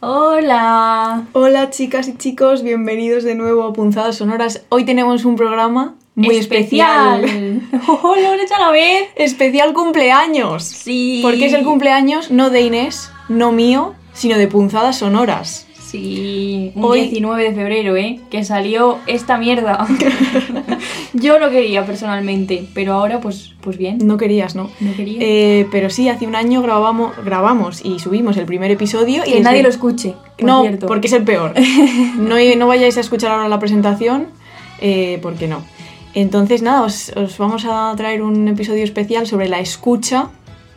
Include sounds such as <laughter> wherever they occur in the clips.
Hola. Hola chicas y chicos, bienvenidos de nuevo a Punzadas Sonoras. Hoy tenemos un programa muy especial. ¡Oh, lo hecho a la vez! Especial cumpleaños. Sí. Porque es el cumpleaños no de Inés, no mío, sino de Punzadas Sonoras. Sí, un Hoy- 19 de febrero, ¿eh? Que salió esta mierda. <laughs> Yo lo quería personalmente, pero ahora pues, pues bien. No querías, ¿no? No quería. Eh, pero sí, hace un año grabamos, grabamos y subimos el primer episodio. y que desde- nadie lo escuche, por no, cierto. porque es el peor. <laughs> No, no vayáis a escuchar ahora la presentación, eh, porque no. Entonces, nada, os, os vamos a traer un episodio especial sobre la escucha,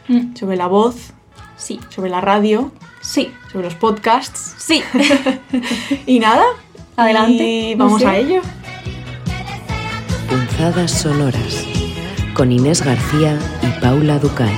Mm, sobre la voz, Sí, sobre la radio, sí, sobre los podcasts. sí. <laughs> Y nada, Adelante, Y vamos a ello. Punzadas sonoras con Inés García y Paula Ducay.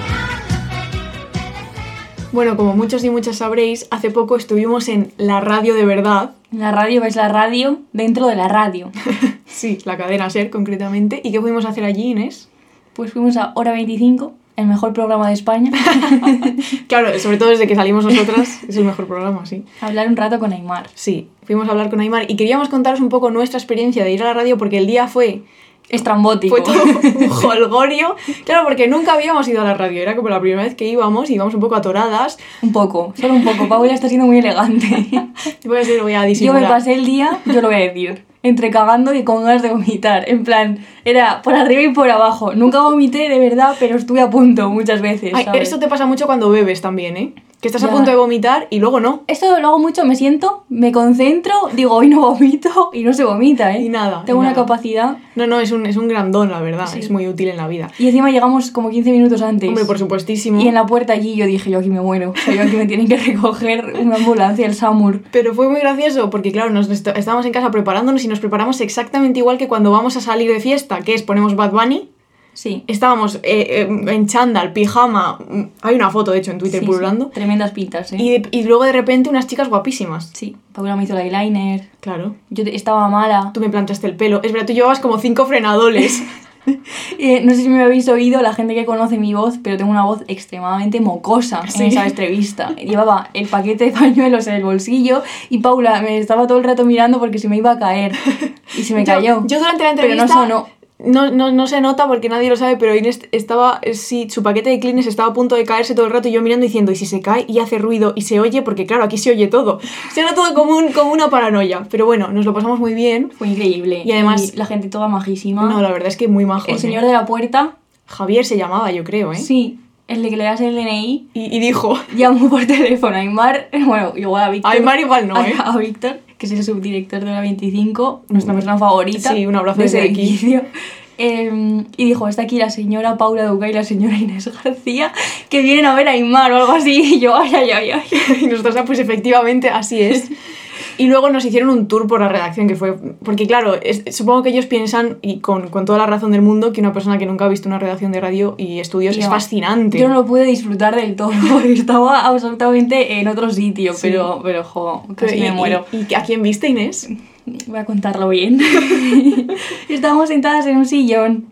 Bueno, como muchos y muchas sabréis, hace poco estuvimos en la radio de verdad. La radio es la radio dentro de la radio. <laughs> Sí, la cadena SER concretamente. ¿Y qué pudimos hacer allí, Inés? Pues fuimos a Hora 25, el mejor programa de España, <laughs> Claro, sobre todo desde que salimos nosotras, es el mejor programa, sí. hablar un rato con Aymar. Sí, fuimos a hablar con Aymar y queríamos contaros un poco nuestra experiencia de ir a la radio porque el día fue, Estrambótico. fue todo <laughs> un jolgorio. Claro, porque nunca habíamos ido a la radio, era como la primera vez que íbamos, íbamos un poco atoradas. Un poco, solo un poco. Paula está siendo muy elegante. <laughs> Voy a, ser, voy a Yo me pasé el día, yo lo voy a decir, entre cagando y con ganas de vomitar. En plan, era por arriba y por abajo. Nunca vomité de verdad, pero estuve a punto muchas veces. Ay, ¿sabes? esto te pasa mucho cuando bebes también, ¿eh? Que estás a punto de vomitar y luego no. Esto lo hago mucho, me siento, me concentro, digo, hoy no vomito y no se vomita, ¿eh? Y nada, Tengo y una capacidad. No, no, es un, es un gran don, la verdad. Sí. Es muy útil en la vida. Y encima llegamos como 15 minutos antes. Hombre, por supuestísimo. Y en la puerta allí yo dije, yo aquí me muero. O sea, yo aquí me tienen que <laughs> recoger una ambulancia, el SAMUR. Pero fue muy gracioso porque, claro, nos est- estábamos en casa preparándonos y nos preparamos exactamente igual que cuando vamos a salir de fiesta, que es ponemos Bad Bunny. Sí. Estábamos eh, eh, en chándal, pijama. mm, Hay una foto, de hecho, en Twitter Sí, pululando. sí. Tremendas pintas, ¿eh? Y, de- y luego de repente unas chicas guapísimas. Sí, Paula me hizo el eyeliner. Claro. Yo te- estaba mala. Tú me plantaste el pelo. Es verdad, tú llevabas como cinco frenadoles. <laughs> Eh, no sé si me habéis oído, la gente que conoce mi voz, pero tengo una voz extremadamente mocosa Sí. en esa entrevista. Llevaba el paquete de pañuelos en el bolsillo y Paula me estaba todo el rato mirando porque se me iba a caer. Y se me Yo- cayó. Yo, durante la Pero no entrevista. sonó. No, no, no se nota porque nadie lo sabe, pero Inés estaba, eh, sí, su paquete de Kleenex estaba a punto de caerse todo el rato y yo mirando diciendo, y si se cae y hace ruido y se oye, porque claro, aquí se oye todo. Se era todo como, un, como una paranoia. Pero bueno, nos lo pasamos muy bien. Fue increíble. Y además- la gente toda majísima. No, la verdad es que muy majo. el señor de la puerta, Javier se llamaba, yo creo, ¿eh? sí, el de que le das el DNI, Y, y dijo, llamó por teléfono a Aymar, <laughs> bueno, igual a Víctor. a Aymar igual no, a, ¿eh? a Víctor, que es el subdirector de la 25, nuestra persona favorita. Sí, un abrazo desde aquí. Eh, y dijo, está aquí la señora Paula Duca y la señora Inés García, que vienen a ver a Aymar o algo así. <laughs> Y yo, ay, ay, ay, ay. <laughs> y nosotros, ah, pues efectivamente, así es. <laughs> Y luego nos hicieron un tour por la redacción, que fue... Porque claro, es- supongo que ellos piensan, y con, con toda la razón del mundo, que una persona que nunca ha visto una redacción de radio y estudios es fascinante. Yo no lo pude disfrutar del todo, <laughs> porque estaba absolutamente en otro sitio, Sí. pero, pero, jo, Pero, casi y- me muero. Y, y a quién viste, Inés? Voy a contarlo bien. <laughs> Estábamos sentadas en un sillón.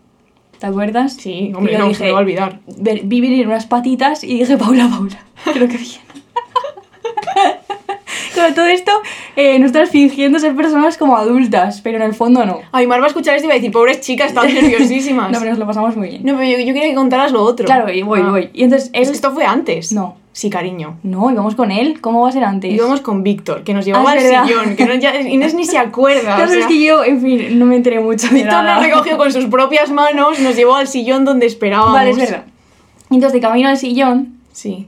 ¿Te acuerdas? Sí, Y hombre, no, dije, se me va a olvidar. vi venir unas patitas y dije, Paula, Paula, <laughs> creo que bien. Todo esto, eh, nosotras fingiendo ser personas como adultas, pero en el fondo no. Aymar va a escuchar esto y va a decir, pobres chicas, están <laughs> nerviosísimas. No, pero nos lo pasamos muy bien. No, pero yo, yo quería que contaras lo otro. Claro, y voy, Ah. voy. Y entonces, Es que esto fue antes. No. Sí, cariño. No, íbamos con él. ¿Cómo va a ser antes? Íbamos con Víctor, que nos llevaba Ah, al verdad. sillón, que no, ya, Inés ni se acuerda. Claro, o sea, es que yo, en fin, no me enteré mucho Víctor nos recogió con sus propias manos, nos llevó al sillón donde esperábamos. Vale, es verdad. Entonces, de camino al sillón, Sí.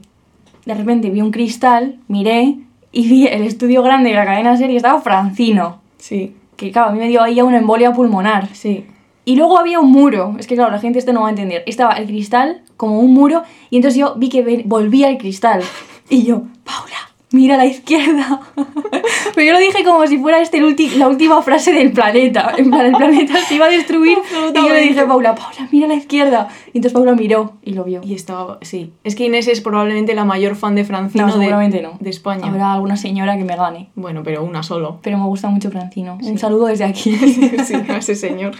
de repente vi un cristal, miré y vi el estudio grande de la cadena serie estaba Francino. Sí, Que claro, a mí me dio ahí ya una embolia pulmonar. sí. Y luego había un muro. Es que claro, la gente esto no va a entender. Estaba el cristal como un muro y entonces yo vi que volvía el cristal. Y yo, Paula, mira a la izquierda. <laughs> Pero yo lo dije como si fuera este la última frase del planeta. En plan, el planeta se iba a destruir. Y yo le dije a Paula, Paula, mira a la izquierda. Y entonces Paula miró y lo vio. Y estaba, sí. Es que Inés es probablemente la mayor fan de Francino No, de, seguramente no. de España. Habrá alguna señora que me gane. Bueno, pero una solo. Pero me gusta mucho Francino. Un saludo desde aquí. <laughs> sí, a ese señor.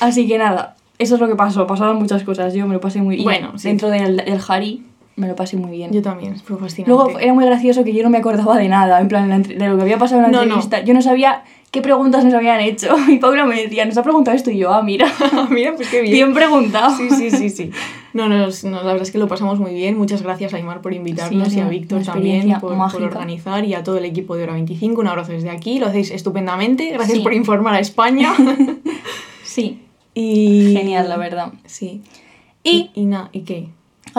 Así que nada, eso es lo que pasó. Pasaron muchas cosas. Yo me lo pasé muy bien. Bueno, sí. Dentro del, del Jari. Me lo pasé muy bien. Yo también, fue fascinante. Luego era muy gracioso que yo no me acordaba de nada, en plan, de lo que había pasado en la No, no. entrevista. Yo no sabía qué preguntas nos habían hecho. <laughs> Y Paula me decía, nos ha preguntado esto y yo, ah, mira, <laughs> Mira, pues qué bien. bien preguntado. Sí, sí, sí, sí. No, no, no, la verdad es que lo pasamos muy bien. Muchas gracias, Aymar, por invitarnos Sí, y a Víctor también por, por organizar y a todo el equipo de Hora 25. Un abrazo desde aquí. Lo hacéis estupendamente. Gracias Sí. por informar a España. <laughs> Sí, y... genial, la verdad. Sí. Y ¿Y, nada? ¿Y qué?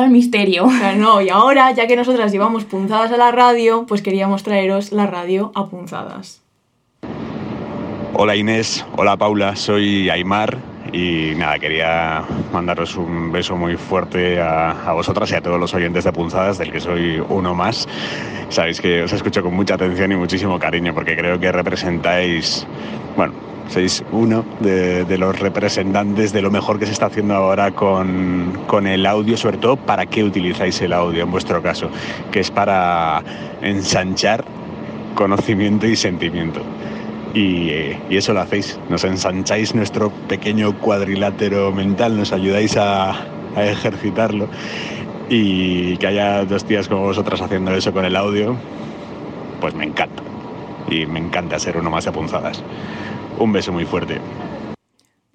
El misterio. No, y ahora, ya que nosotras llevamos punzadas a la radio, pues queríamos traeros la radio a punzadas. Hola Inés, hola Paula, soy Aymar y nada, quería mandaros un beso muy fuerte a, a vosotras y a todos los oyentes de Punzadas, del que soy uno más. Sabéis que os escucho con mucha atención y muchísimo cariño porque creo que representáis, bueno, sois uno de, los representantes de lo mejor que se está haciendo ahora con, con el audio, sobre todo para qué utilizáis el audio en vuestro caso, que es para ensanchar conocimiento y sentimiento. Y, eh, y eso lo hacéis, nos ensancháis nuestro pequeño cuadrilátero mental, nos ayudáis a, a ejercitarlo y que haya dos tías como vosotras haciendo eso con el audio, pues me encanta. Y me encanta ser uno más de punzadas. Un beso muy fuerte.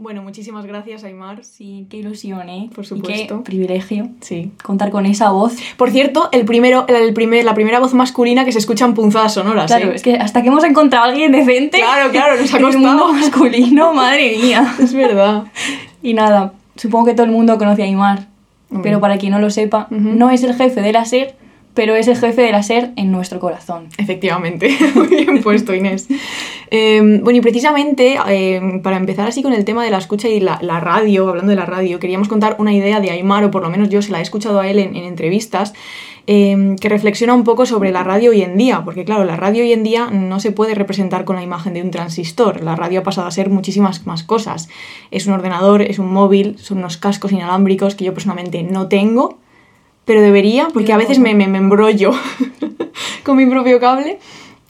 Bueno, muchísimas gracias, Aymar. Sí, qué ilusión, ¿eh? Por Y supuesto. qué privilegio Sí. contar con esa voz. Por cierto, el primero, el primer, la primera voz masculina que se escucha en punzadas sonoras. Claro, ¿eh? es que hasta que hemos encontrado a alguien decente. Claro, claro, nos ha en el mundo costado. masculino, <laughs> madre mía. Es verdad. Y nada, supongo que todo el mundo conoce a Aymar. Pero para quien no lo sepa, no es el jefe de la SER, pero es el jefe de la SER en nuestro corazón. Efectivamente, <laughs> muy bien puesto Inés. Eh, bueno, y precisamente eh, para empezar así con el tema de la escucha y la, la radio, hablando de la radio, queríamos contar una idea de Aymar, o por lo menos yo se la he escuchado a él en, en entrevistas, eh, que reflexiona un poco sobre la radio hoy en día, porque claro, la radio hoy en día no se puede representar con la imagen de un transistor, la radio ha pasado a ser muchísimas más cosas. Es un ordenador, es un móvil, son unos cascos inalámbricos que yo personalmente no tengo, pero debería, porque a veces me, me, me embrollo <laughs> con mi propio cable.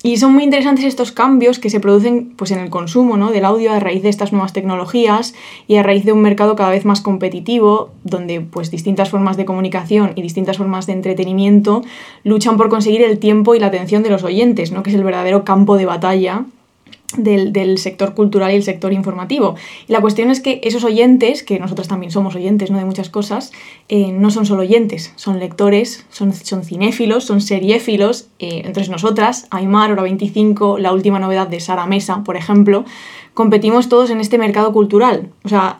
Y son muy interesantes estos cambios que se producen pues, en el consumo ¿no? del audio a raíz de estas nuevas tecnologías y a raíz de un mercado cada vez más competitivo, donde pues, distintas formas de comunicación y distintas formas de entretenimiento luchan por conseguir el tiempo y la atención de los oyentes, ¿no? que es el verdadero campo de batalla del, sector cultural y el sector informativo. Y la cuestión es que esos oyentes, que nosotros también somos oyentes ¿no? de muchas cosas, eh, no son solo oyentes, son lectores, son, son cinéfilos, son seriéfilos. eh, entonces nosotras, Aymar, Hora 25, la última novedad de Sara Mesa, por ejemplo, competimos todos en este mercado cultural. O sea,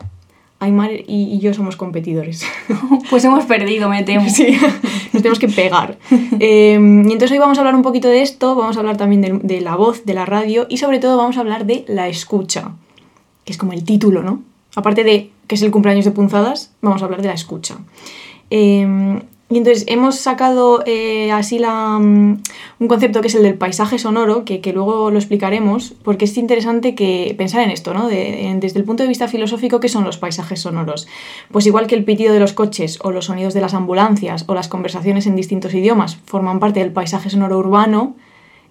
Aymar y, y yo somos competidores. <laughs> Pues hemos perdido, me temo. Sí, <laughs> nos tenemos que pegar. <laughs> Eh, y entonces hoy vamos a hablar un poquito de esto, vamos a hablar también de, de la voz, de la radio y sobre todo vamos a hablar de la escucha, que es como el título, ¿no? Aparte de que es el cumpleaños de punzadas, vamos a hablar de la escucha. Eh, y entonces hemos sacado eh, así la, mm, un concepto que es el del paisaje sonoro, que, que luego lo explicaremos, porque es interesante que pensar en esto, ¿no? De- en- desde el punto de vista filosófico, ¿qué son los paisajes sonoros? Pues igual que el pitido de los coches o los sonidos de las ambulancias o las conversaciones en distintos idiomas forman parte del paisaje sonoro urbano,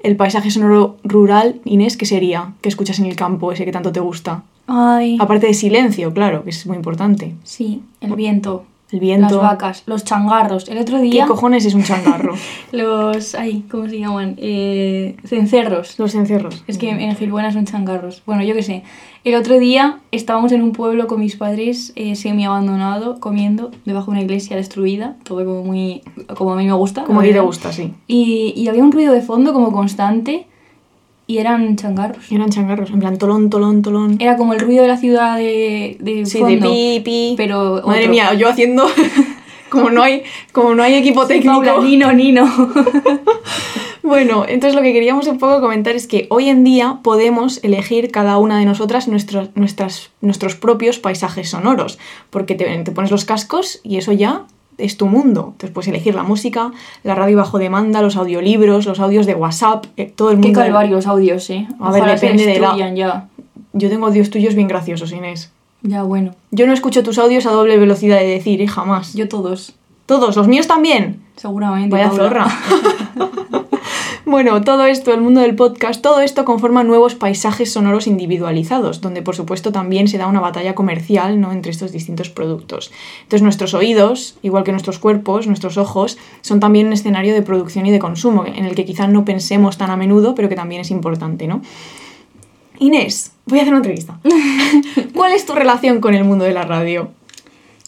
el paisaje sonoro rural, Inés, ¿qué sería? ¿Qué escuchas en el campo, ese que tanto te gusta? Ay, Aparte de silencio, claro, que es muy importante. sí, el viento. El viento. Las vacas, los changarros. El otro ¿Qué día, cojones es un changarro? <laughs> los. Ay, ¿cómo se llaman? Eh, cencerros. Los encerros. Es que en Gilbuena son changarros. Bueno, yo qué sé. El otro día estábamos en un pueblo con mis padres eh, semi abandonado, comiendo debajo de una iglesia destruida. Todo como muy. como a mí me gusta. Como a ti te gusta, sí. Y, y había un ruido de fondo como constante y eran changarros. Eran changarros, en plan tolón, tolón, tolón. Era como el ruido de la ciudad de, de Sí, fondo. de pi, pi. Pero Madre otro. mía, yo haciendo. <laughs> como no hay, como no hay equipo Sí, técnico. Paula, Nino, Nino. <laughs> Bueno, entonces lo que queríamos un poco comentar es que hoy en día podemos elegir cada una de nosotras nuestros, nuestras, nuestros propios paisajes sonoros, porque te, te pones los cascos y eso ya es tu mundo. Entonces puedes elegir la música, la radio bajo demanda, los audiolibros, los audios de WhatsApp, eh, todo el Qué mundo. calvarios audios, eh. A ver, Ojalá se depende de la- ya. Yo tengo audios tuyos bien graciosos, Inés. Ya, bueno. Yo no escucho tus audios a doble velocidad de decir, ¿eh? Jamás. Yo todos, Todos, los míos también. seguramente. Vaya Paula. zorra. <laughs> Bueno, todo esto, el mundo del podcast, todo esto conforma nuevos paisajes sonoros individualizados, donde por supuesto también se da una batalla comercial ¿no? entre estos distintos productos. Entonces nuestros oídos, igual que nuestros cuerpos, nuestros ojos, son también un escenario de producción y de consumo, en el que quizás no pensemos tan a menudo, pero que también es importante, ¿no? Inés, voy a hacer una entrevista. <laughs> ¿Cuál es tu relación con el mundo de la radio?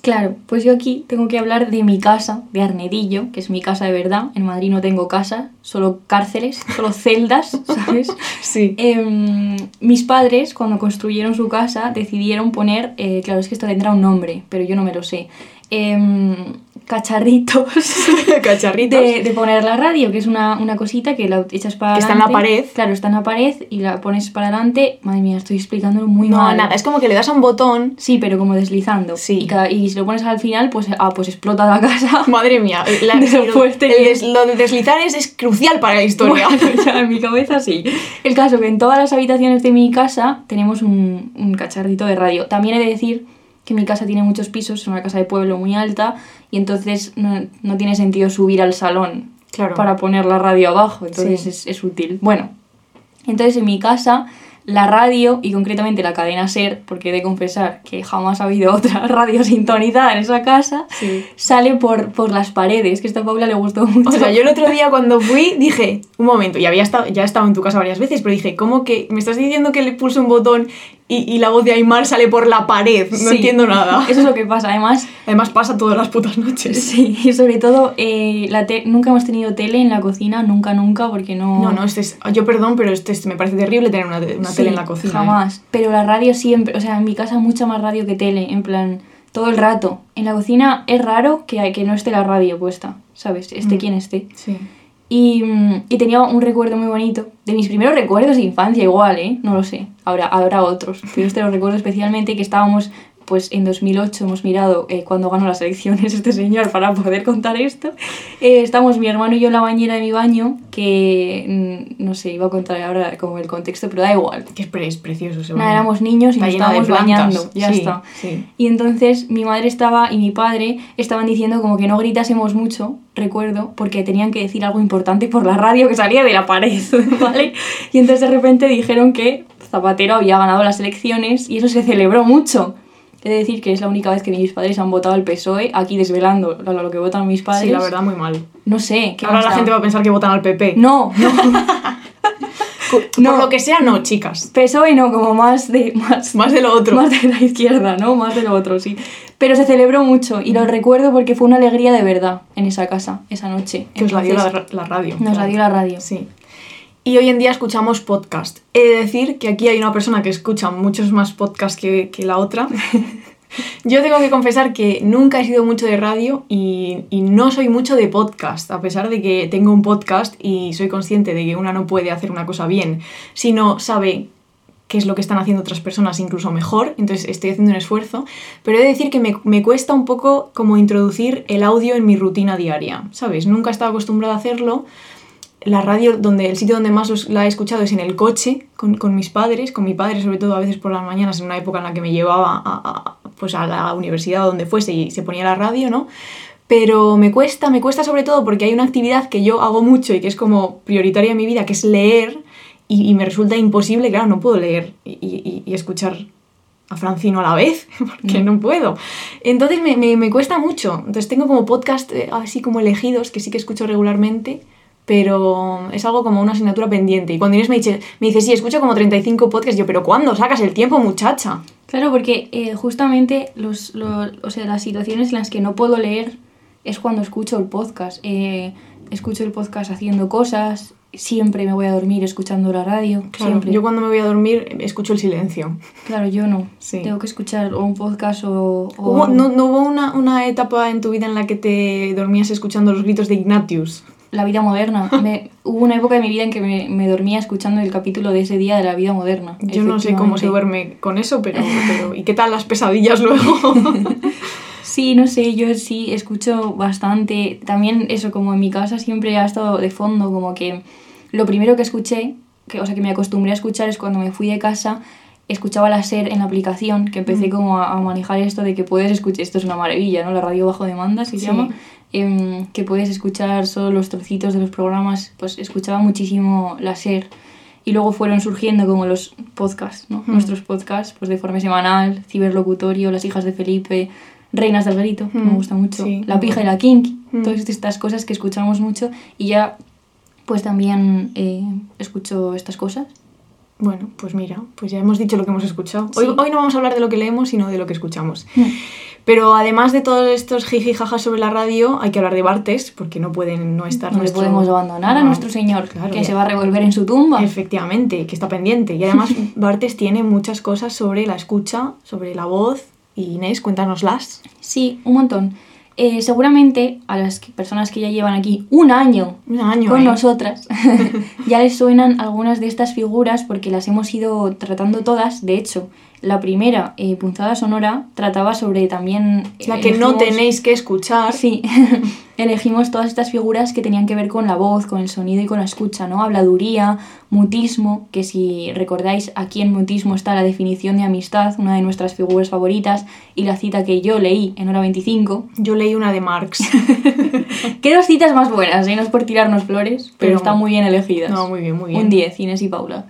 Claro, pues yo aquí tengo que hablar de mi casa, de Arnedillo, que es mi casa de verdad. En Madrid no tengo casa, solo cárceles, <laughs> solo celdas, ¿sabes? <laughs> Sí. Em, mis padres, cuando construyeron su casa, decidieron poner, eh, claro, es que esto tendrá un nombre, pero yo no me lo sé, em, cacharritos <laughs> Cacharritos. de, de poner la radio, que es una, una cosita que la echas para Que está en la pared. Claro, está en la pared y la pones para adelante. Madre mía, estoy explicándolo muy No, mal. nada, es como que le das a un botón. Sí, pero como deslizando. Sí. Y, cada- y si lo pones al final, pues, ah, pues explota la casa. <laughs> Madre mía, la- <laughs> De lo el- fuerte el que des- lo de deslizar es, es crucial para la historia. Bueno, ya en mi cabeza sí. El caso que en todas las habitaciones de mi casa tenemos un, un cacharrito de radio. También he de decir que mi casa tiene muchos pisos, es una casa de pueblo muy alta y entonces no, no tiene sentido subir al salón Claro. para poner la radio abajo, entonces Sí. es, es útil. Bueno, entonces en mi casa la radio y concretamente la cadena SER, porque he de confesar que jamás ha habido <laughs> otra radio sintonizada en esa casa, Sí. sale por, por las paredes, que a esta Paula le gustó mucho. O sea, yo el otro día <laughs> cuando fui dije, un momento, y había estado, ya he estado en tu casa varias veces, pero dije, ¿cómo que me estás diciendo que le pulso un botón y, y la voz de Aymar sale por la pared? No Sí. entiendo nada. <laughs> Eso es lo que pasa. Además, Además pasa todas las putas noches. <laughs> sí, y sobre todo, eh, la te- nunca hemos tenido tele en la cocina, nunca, nunca, porque no... No, no, este es, yo perdón, pero este es- me parece terrible tener una, una Sí, tele en la cocina. ¿eh? Jamás. Pero la radio siempre, o sea, en mi casa mucha más radio que tele, en plan, todo el rato. En la cocina es raro que, que no esté la radio puesta, ¿sabes? Esté Mm. quien esté. Sí. Y, tenía un recuerdo muy bonito, de mis primeros recuerdos de infancia igual, ¿eh? No lo sé, ahora habrá otros, pero este lo recuerdo especialmente que estábamos, pues en 2008 hemos mirado eh, cuando ganó las elecciones <laughs> este señor para poder contar esto. Eh, estamos mi hermano y yo en la bañera de mi baño, que mm, no sé, iba a contar ahora como el contexto, pero da igual. Que es, pre- es precioso ese Nada, éramos niños y nos estábamos bañando, ya Sí, está. sí. Y entonces mi madre estaba y mi padre estaban diciendo como que no gritásemos mucho, recuerdo, porque tenían que decir algo importante por la radio que salía de la pared, <laughs> ¿vale? Y entonces de repente dijeron que Zapatero había ganado las elecciones y eso se celebró mucho. He de decir que es la única vez que mis padres han votado al PSOE, aquí desvelando lo, que votan mis padres. Sí, la verdad, muy mal. No sé, ¿qué Ahora la da? gente va a pensar que votan al PP. No, <laughs> no. Por no. lo que sea, no, chicas. PSOE no, como más de... Más, Más de lo otro. Más de la izquierda, ¿no? Más de lo otro, sí. Pero se celebró mucho y lo recuerdo porque fue una alegría de verdad en esa casa, esa noche. que os la dio la, radio. Nos la dio la radio. Sí. Y hoy en día escuchamos podcast. He de decir que aquí hay una persona que escucha muchos más podcasts que, que la otra. <laughs> Yo tengo que confesar que nunca he sido mucho de radio y, y no soy mucho de podcast, a pesar de que tengo un podcast y soy consciente de que una no puede hacer una cosa bien si no sabe qué es lo que están haciendo otras personas incluso mejor, entonces estoy haciendo un esfuerzo, pero he de decir que me, me cuesta un poco como introducir el audio en mi rutina diaria, ¿sabes? Nunca he estado acostumbrada a hacerlo, la radio, donde el sitio donde más los- la he escuchado es en el coche, con, con mis padres, con mi padre sobre todo a veces por las mañanas, en una época en la que me llevaba a, a- pues a la universidad o donde fuese y se ponía la radio, ¿no? Pero me cuesta, me cuesta sobre todo porque hay una actividad que yo hago mucho y que es como prioritaria en mi vida, que es leer, y, y me resulta imposible, claro, no puedo leer y, y- y escuchar a Francino a la vez, <laughs> porque no puedo. Entonces me, me- me cuesta mucho. Entonces tengo como podcast eh, así como elegidos que sí que escucho regularmente, pero es algo como una asignatura pendiente. Y cuando Inés me dice, me dice sí, escucho como 35 podcasts, yo, pero ¿cuándo sacas el tiempo, muchacha? Claro, porque eh, justamente los, lo- o sea, las situaciones en las que no puedo leer es cuando escucho el podcast. Eh, escucho el podcast haciendo cosas, siempre me voy a dormir escuchando la radio. Claro, siempre. yo cuando me voy a dormir escucho el silencio. Claro, yo no. Sí. Tengo que escuchar o un podcast o... o ¿Hubo- algo. no, ¿No hubo una, una etapa en tu vida en la que te dormías escuchando los gritos de Ignatius? La vida moderna. <laughs> Me- hubo una época de mi vida en que me, me dormía escuchando el capítulo de ese día de la vida moderna. Yo no sé cómo se duerme con eso, pero, pero ¿y qué tal las pesadillas luego? <laughs> Sí, no sé, yo sí escucho bastante. También eso, como en mi casa siempre ha estado de fondo, como que lo primero que escuché, que, o sea, que me acostumbré a escuchar es cuando me fui de casa, escuchaba la SER en la aplicación, que empecé como a, a manejar esto de que puedes escuchar, esto es una maravilla, ¿no? La radio bajo demanda se Sí. llama. Em, que puedes escuchar solo los trocitos de los programas, pues escuchaba muchísimo la SER. Y luego fueron surgiendo como los podcasts, ¿no? Mm. Nuestros podcasts, pues de forma semanal, Ciberlocutorio, Las hijas de Felipe, Reinas del Garito, que me Mm, gusta mucho, sí, La pija y bueno. la kinky, Mm. todas estas cosas que escuchamos mucho y ya pues también eh, escucho estas cosas. Bueno, pues mira, pues ya hemos dicho lo que hemos escuchado. Hoy, Sí. hoy no vamos a hablar de lo que leemos, sino de lo que escuchamos. Pero además de todos estos jiji jajas sobre la radio, hay que hablar de Bartes, porque no pueden no estar No le nuestro- podemos abandonar a nuestro señor, claro, que ya. se va a revolver en su tumba. Efectivamente, que está pendiente. Y además <laughs> Bartes tiene muchas cosas sobre la escucha, sobre la voz. Y Inés, cuéntanoslas. Sí, un montón. Eh, seguramente a las personas que ya llevan aquí un año Un año, con ¿eh? nosotras <laughs> <laughs> ya les suenan algunas de estas figuras porque las hemos ido tratando todas. De hecho, la primera, eh, Punzada Sonora, trataba sobre también... La que no tenéis que escuchar. Sí, <laughs> elegimos todas estas figuras que tenían que ver con la voz, con el sonido y con la escucha, ¿no? Habladuría, mutismo, que si recordáis, aquí en mutismo está la definición de amistad, una de nuestras figuras favoritas, y la cita que yo leí en hora 25. Yo leí una de Marx. <laughs> Qué dos citas más buenas, ¿eh? No es por tirarnos flores, pero, Pero están muy bien elegidas. No, muy bien, muy bien. Un 10, Inés y Paula.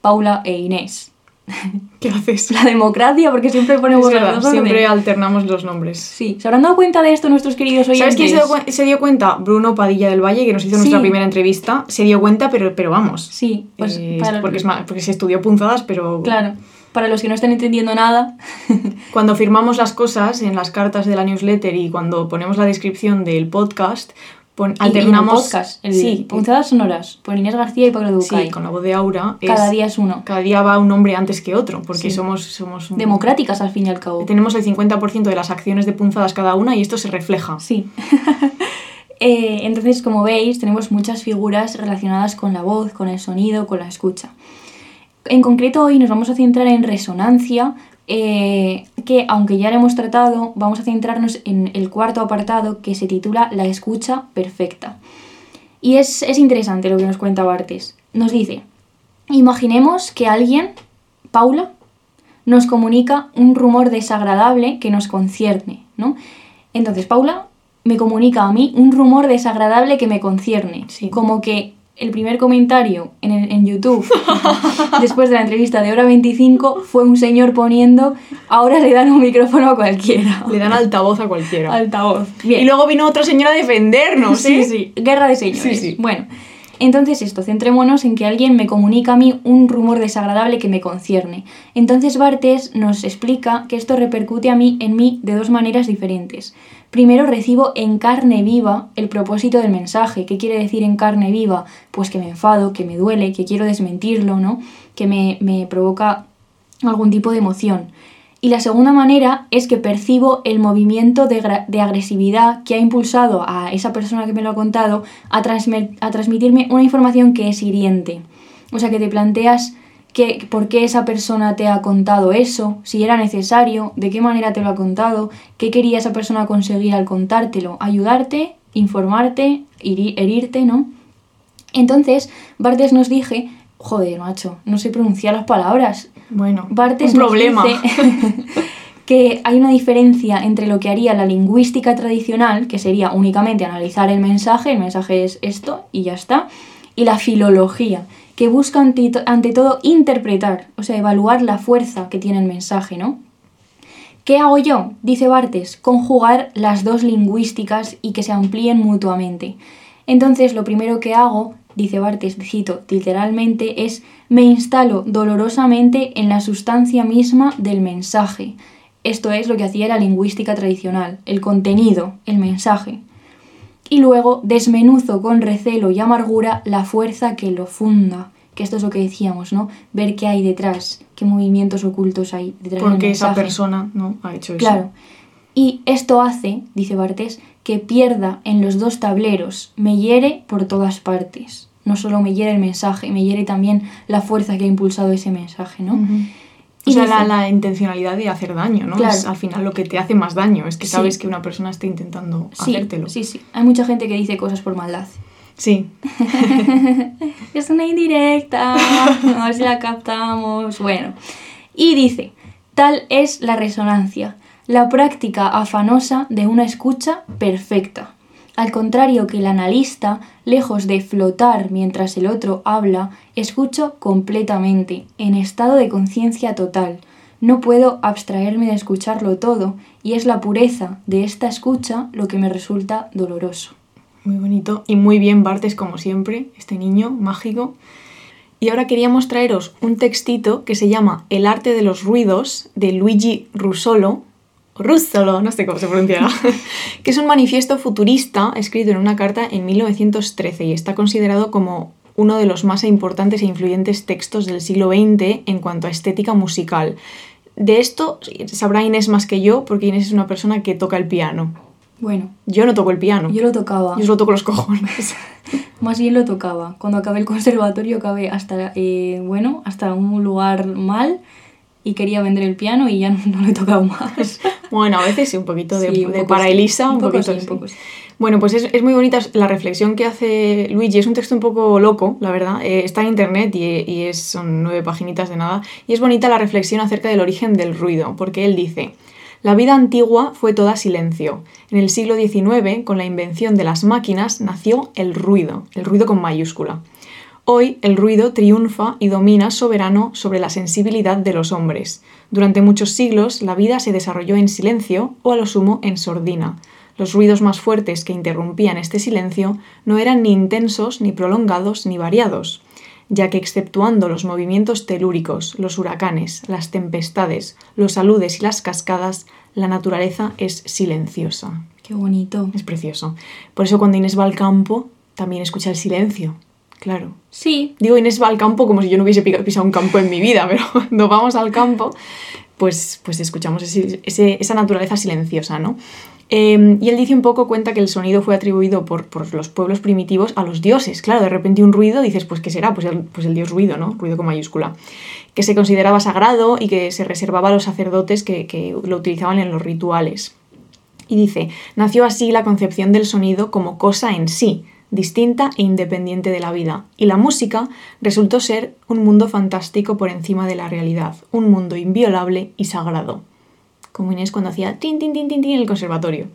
Paula e Inés. <laughs> ¿Qué haces? La democracia, porque siempre ponemos Es verdad, siempre alternamos los nombres. Sí, ¿se habrán dado cuenta de esto nuestros queridos oyentes? ¿Sabes quién se dio, se dio cuenta? Bruno Padilla del Valle, que nos hizo nuestra primera entrevista. Se dio cuenta, pero, pero vamos. Sí, pues Eh, para porque, es porque se estudió punzadas, pero Claro, para los que no están entendiendo nada, <laughs> cuando firmamos las cosas en las cartas de la newsletter y cuando ponemos la descripción del podcast, pon- y- alternamos. podcast, el sí, Punzadas Sonoras, por Inés García y Pablo Ducay. sí, con la voz de Aura. es- Cada día es uno. cada día va un nombre antes que otro, porque Sí. somos, somos un- Democráticas al fin y al cabo. Tenemos el 50% de las acciones de punzadas cada una y esto se refleja. Sí. <laughs> Eh, entonces, como veis, tenemos muchas figuras relacionadas con la voz, con el sonido, con la escucha. En concreto, hoy nos vamos a centrar en resonancia, eh, que aunque ya lo hemos tratado, vamos a centrarnos en el cuarto apartado que se titula La escucha perfecta. Y es, es interesante lo que nos cuenta Bartes. Nos dice, imaginemos que alguien, Paula, nos comunica un rumor desagradable que nos concierne, ¿no? Entonces, Paula me comunica a mí un rumor desagradable que me concierne. Sí. Como que el primer comentario en, el- en YouTube, <laughs> después de la entrevista de hora 25, fue un señor poniendo, ahora le dan un micrófono a cualquiera. Le dan altavoz a cualquiera. Altavoz. Bien. Y luego vino otra señora a defendernos, Sí, ¿eh? sí, guerra de señores. Sí, sí. Bueno, entonces esto, centrémonos en que alguien me comunica a mí un rumor desagradable que me concierne. Entonces Bartes nos explica que esto repercute a mí en mí de dos maneras diferentes. Primero recibo en carne viva el propósito del mensaje. ¿Qué quiere decir en carne viva? Pues que me enfado, que me duele, que quiero desmentirlo, ¿no? Que me, me provoca algún tipo de emoción. Y la segunda manera es que percibo el movimiento de, de agresividad que ha impulsado a esa persona que me lo ha contado a, a transmitirme una información que es hiriente. O sea, que te planteas que, por qué esa persona te ha contado eso, si era necesario, de qué manera te lo ha contado, qué quería esa persona conseguir al contártelo, ayudarte, informarte, herirte, ¿no? Entonces, Bartes nos dije, joder, macho, no sé pronunciar las palabras, Bueno, Bartes un nos problema. dice <laughs> que hay una diferencia entre lo que haría la lingüística tradicional, que sería únicamente analizar el mensaje, el mensaje es esto y ya está, y la filología, que busca ante, to- ante todo interpretar, o sea, evaluar la fuerza que tiene el mensaje, ¿no? ¿Qué hago yo? Dice Bartes, conjugar las dos lingüísticas y que se amplíen mutuamente. Entonces, lo primero que hago, dice Bartes, cito literalmente, es me instalo dolorosamente en la sustancia misma del mensaje. Esto es lo que hacía la lingüística tradicional, el contenido, el mensaje. Y luego desmenuzo con recelo y amargura la fuerza que lo funda, que esto es lo que decíamos, ¿no? Ver qué hay detrás, qué movimientos ocultos hay detrás del Porque esa mensaje. persona no ha hecho eso. Claro. Y esto hace, dice Bartés, que pierda en los dos tableros, me hiere por todas partes. No solo me hiere el mensaje, me hiere también la fuerza que ha impulsado ese mensaje, ¿no? O Y sea, la, la intencionalidad de hacer daño, ¿no? Claro. Es al final lo que te hace más daño, es que Sí. sabes que una persona está intentando Sí, hacértelo. sí, sí. Hay mucha gente que dice cosas por maldad. Sí. <laughs> Es una indirecta, a ver si la captamos. Bueno, y dice, tal es la resonancia, la práctica afanosa de una escucha perfecta. Al contrario que el analista, lejos de flotar mientras el otro habla, escucho completamente, en estado de conciencia total. No puedo abstraerme de escucharlo todo, y es la pureza de esta escucha lo que me resulta doloroso. Muy bonito y muy bien Bartes como siempre, este niño mágico. Y ahora queríamos traeros un textito que se llama El arte de los ruidos de Luigi Russolo, Russolo, no sé cómo se pronunciará, <laughs> que es un manifiesto futurista escrito en una carta en 1913 y está considerado como uno de los más importantes e influyentes textos del siglo XX en cuanto a estética musical. De esto sabrá Inés más que yo, porque Inés es una persona que toca el piano. Bueno, Yo no toco el piano. yo lo tocaba. Yo solo toco los cojones. <laughs> Más bien lo tocaba. Cuando acabé el conservatorio acabé hasta, eh, bueno, hasta un lugar mal y quería vender el piano y ya no, no lo he tocado más. <laughs> Bueno, a veces sí, un poquito de, Sí, un de poco para sí. Elisa, un, Un poco poquito sí, un sí. poco sí. Bueno, pues es, es muy bonita la reflexión que hace Luigi. Es un texto un poco loco, la verdad. Eh, está en internet y, y es, son nueve paginitas de nada. Y es bonita la reflexión acerca del origen del ruido, porque él dice: La vida antigua fue toda silencio. En el siglo XIX, con la invención de las máquinas, nació el ruido, el ruido con mayúscula. Hoy el ruido triunfa y domina soberano sobre la sensibilidad de los hombres. Durante muchos siglos la vida se desarrolló en silencio o a lo sumo en sordina. Los ruidos más fuertes que interrumpían este silencio no eran ni intensos, ni prolongados, ni variados, ya que exceptuando los movimientos telúricos, los huracanes, las tempestades, los aludes y las cascadas, la naturaleza es silenciosa. Qué bonito. Es precioso. Por eso cuando Inés va al campo, también escucha el silencio. Claro. Sí, Digo Inés va al campo como si yo no hubiese pisado un campo en mi vida, <laughs> pero cuando vamos al campo, pues, pues escuchamos ese- ese- esa naturaleza silenciosa, ¿no? Eh, y él dice un poco, cuenta que el sonido fue atribuido por, por los pueblos primitivos a los dioses. Claro, de repente un ruido, dices, pues ¿qué será? Pues el, pues el dios ruido, ¿no? Ruido con mayúscula. Que se consideraba sagrado y que se reservaba a los sacerdotes que, que lo utilizaban en los rituales. Y dice, nació así la concepción del sonido como cosa en sí, distinta e independiente de la vida. Y la música resultó ser un mundo fantástico por encima de la realidad, un mundo inviolable y sagrado. Como Inés cuando hacía tin, tin, tin, tin, tin en el conservatorio.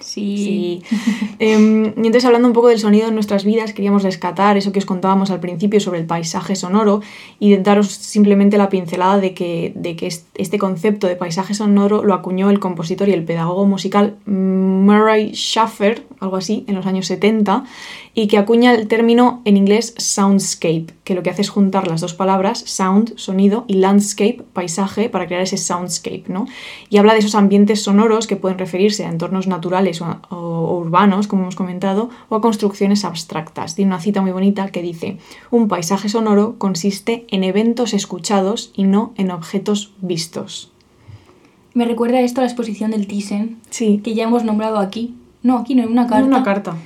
Sí. Sí. <laughs> Em, y entonces hablando un poco del sonido en nuestras vidas, queríamos rescatar eso que os contábamos al principio sobre el paisaje sonoro y daros simplemente la pincelada de que, de que est- este concepto de paisaje sonoro lo acuñó el compositor y el pedagogo musical Murray Schaffer, algo así, en los años 70, y que acuña el término en inglés soundscape, que lo que hace es juntar las dos palabras, sound, sonido, y landscape, paisaje, para crear ese soundscape, ¿no? Y habla de esos ambientes sonoros que pueden referirse a entornos naturales o, a- o- o urbanos, como hemos comentado, o a construcciones abstractas. Tiene una cita muy bonita que dice, un paisaje sonoro consiste en eventos escuchados y no en objetos vistos. Me recuerda esto a la exposición del Thyssen, Sí, que ya hemos nombrado aquí. No, aquí no, en una carta. una carta.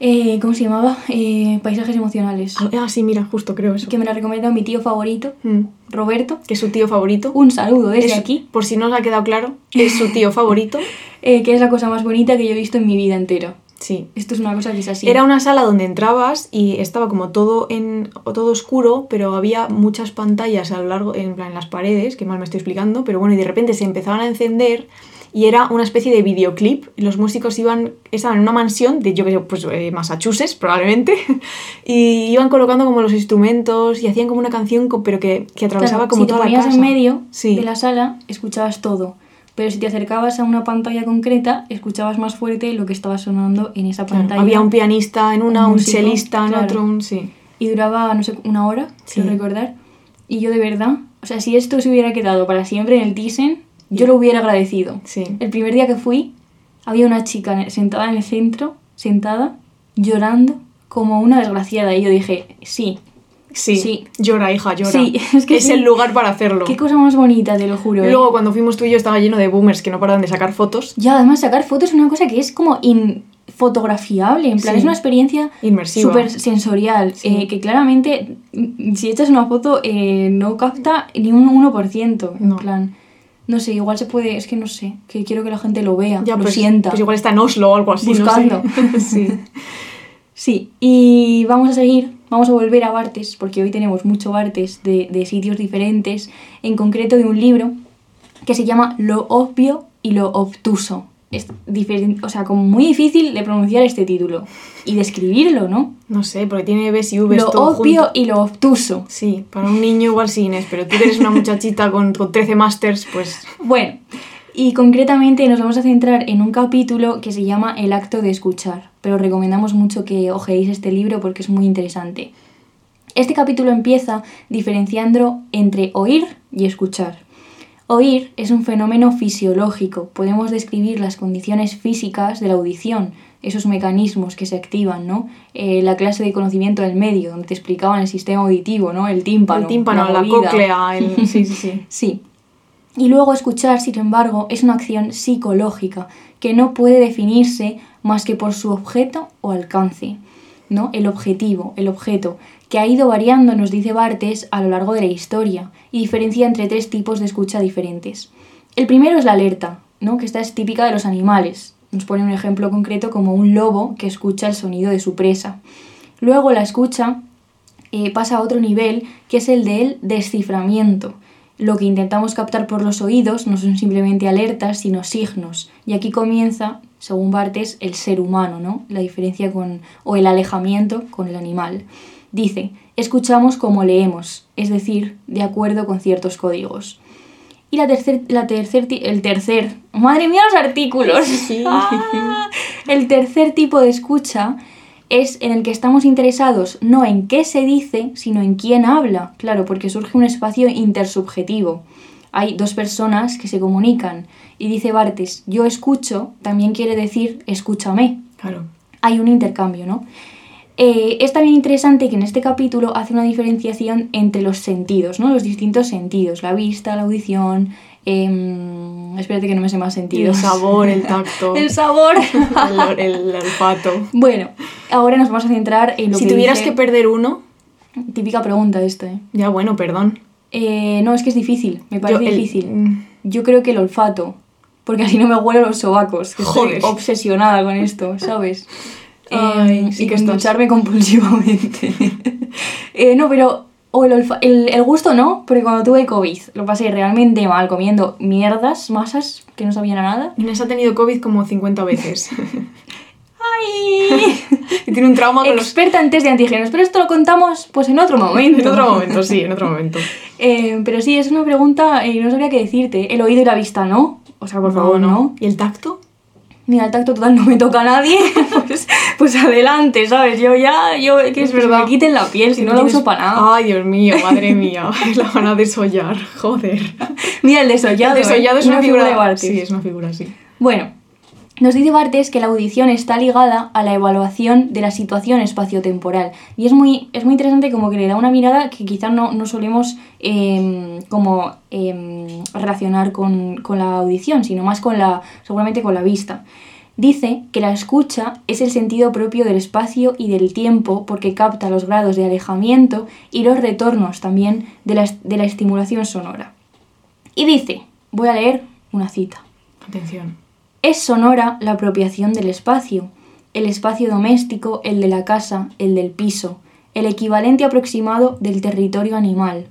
Eh, ¿Cómo se llamaba? Eh, Paisajes emocionales. Ah, sí, mira, justo creo eso. Que me la recomendó mi tío favorito, Mm. Roberto. Que es su tío favorito. Un saludo desde Es- aquí, Por si no os ha quedado claro, es su tío <laughs> favorito. eh, que es la cosa más bonita que yo he visto en mi vida entera. Sí. Esto es una cosa que es así. Era una sala donde entrabas y estaba como todo en todo oscuro, pero había muchas pantallas a lo largo en, plan, en las paredes, que mal me estoy explicando, pero bueno, y de repente se empezaban a encender y era una especie de videoclip. Los músicos iban estaban en una mansión de yo que sé, pues eh, Massachusetts probablemente <laughs> y iban colocando como los instrumentos y hacían como una canción pero que, que atravesaba Claro, como si te la ponías casa. en medio Sí. de la sala, escuchabas todo. Pero si te acercabas a una pantalla concreta, escuchabas más fuerte lo que estaba sonando en esa Claro, pantalla. había un pianista en una, un un, músico, chelista en claro. otro, un, sí. Y duraba, no sé, una hora, Sí. quiero recordar. Y yo de verdad, o sea, si esto se hubiera quedado para siempre en el Thyssen, yo lo hubiera agradecido. Sí. El primer día que fui, había una chica en- sentada en el centro, sentada, llorando como una desgraciada. Y yo dije, sí, Sí, Sí. llora, hija, llora. Sí, <laughs> es que sí. el lugar para hacerlo. qué cosa más bonita, te lo juro. ¿eh? Luego, cuando fuimos tú y yo, estaba lleno de boomers que no paraban de sacar fotos. Ya, además sacar fotos es una cosa que es como infotografiable, en plan, Sí. es una experiencia Inmersiva. súper sensorial, Sí. eh, que claramente mm, si echas una foto eh, no capta ni un 1%, en No. plan, no sé, igual se puede, es que no sé, que quiero que la gente lo vea, Ya, lo pues, sienta. Pues igual está en Oslo o algo así. no sé. Buscando. <laughs> <laughs> sí. Sí, y vamos a seguir, vamos a volver a Bartes, porque hoy tenemos mucho Bartes de, de sitios diferentes, en concreto de un libro que se llama Lo obvio y lo obtuso. Es diferen- o sea, como muy difícil de pronunciar este título y de escribirlo, ¿no? No sé, porque tiene Bs y Vs Lo todo obvio junto. y lo obtuso. Sí, para un niño igual sí, Inés, pero tú eres una muchachita con, con 13 másters, pues <laughs> Bueno, y concretamente nos vamos a centrar en un capítulo que se llama El acto de escuchar, pero recomendamos mucho que ojeéis este libro porque es muy interesante. Este capítulo empieza diferenciando entre oír y escuchar. Oír es un fenómeno fisiológico, podemos describir las condiciones físicas de la audición, esos mecanismos que se activan, ¿no? Eh, la clase de conocimiento del medio, donde te explicaban el sistema auditivo, ¿no? El tímpano. el tímpano, la, cóclea, el... <laughs> Sí, sí, sí. Sí. Y luego escuchar, sin embargo, es una acción psicológica que no puede definirse más que por su objeto o alcance. ¿no? El objetivo, el objeto, que ha ido variando, nos dice Bartes, a lo largo de la historia y diferencia entre tres tipos de escucha diferentes. El primero es la alerta, ¿no? que esta es típica de los animales. Nos pone un ejemplo concreto como un lobo que escucha el sonido de su presa. Luego la escucha eh, pasa a otro nivel, que es el del desciframiento. Lo que intentamos captar por los oídos no son simplemente alertas, sino signos. Y aquí comienza, según Bartes, el ser humano, ¿no? La diferencia con. o el alejamiento con el animal. Dice, escuchamos como leemos, es decir, de acuerdo con ciertos códigos. Y la tercer, la tercer, el tercer, madre mía los artículos. <laughs> Ah, el tercer tipo de escucha es en el que estamos interesados no en qué se dice, sino en quién habla. Claro, porque surge un espacio intersubjetivo. Hay dos personas que se comunican y dice Bartes, yo escucho, también quiere decir escúchame. Claro. Hay un intercambio, ¿no? Eh, es también interesante que en este capítulo hace una diferenciación entre los sentidos, ¿no? Los distintos sentidos, la vista, la audición, em, espérate que no me sé más El sentidos. sabor, el <laughs> tacto, El sabor. el, el olfato. bueno, ahora nos vamos a centrar en lo Si que tuvieras dice- que perder uno, Típica pregunta esta, ¿eh? ya bueno, perdón. Eh, No, es que es difícil, me parece Yo, el- difícil. mm, Yo creo que el olfato, porque así no me huelo los sobacos, que Joder. estoy obsesionada con esto, ¿sabes? Ay, sí y que ducharme <laughs> compulsivamente. <laughs> Eh, no, pero o el, el, el gusto no, porque cuando tuve COVID lo pasé realmente mal comiendo mierdas, masas que no sabían a nada. Inés ha tenido COVID como 50 veces. <laughs> ¡Ay! y tiene un trauma con los... Experta en test de antígenos, pero esto lo contamos pues en otro momento. En otro momento, sí, en otro momento. Eh, pero sí, es una pregunta y no sabría qué decirte. El oído y la vista, ¿no? O sea, por favor, no. ¿Y el tacto? Mira, el tacto total no me toca a nadie. pues, <laughs> pues adelante, ¿sabes? Yo ya, yo, que Es verdad. me quiten la piel, si no la Tienes- uso para nada. Ay, Dios mío, <laughs> madre mía. La van a desollar, joder. Mira, el desollado. el desollado ¿eh? es una, figura, de Barthes. Sí, es una figura, sí. Bueno, nos dice Bartes que la audición está ligada a la evaluación de la situación espaciotemporal. Y es muy, es muy interesante como que le da una mirada que quizás no, no solemos em, como em, relacionar con, con la audición, sino más con la, seguramente con la vista. Dice que la escucha es el sentido propio del espacio y del tiempo porque capta los grados de alejamiento y los retornos también de la, de la estimulación sonora. Y dice, voy a leer una cita. Atención. Es sonora la apropiación del espacio, el espacio doméstico, el de la casa, el del piso, el equivalente aproximado del territorio animal.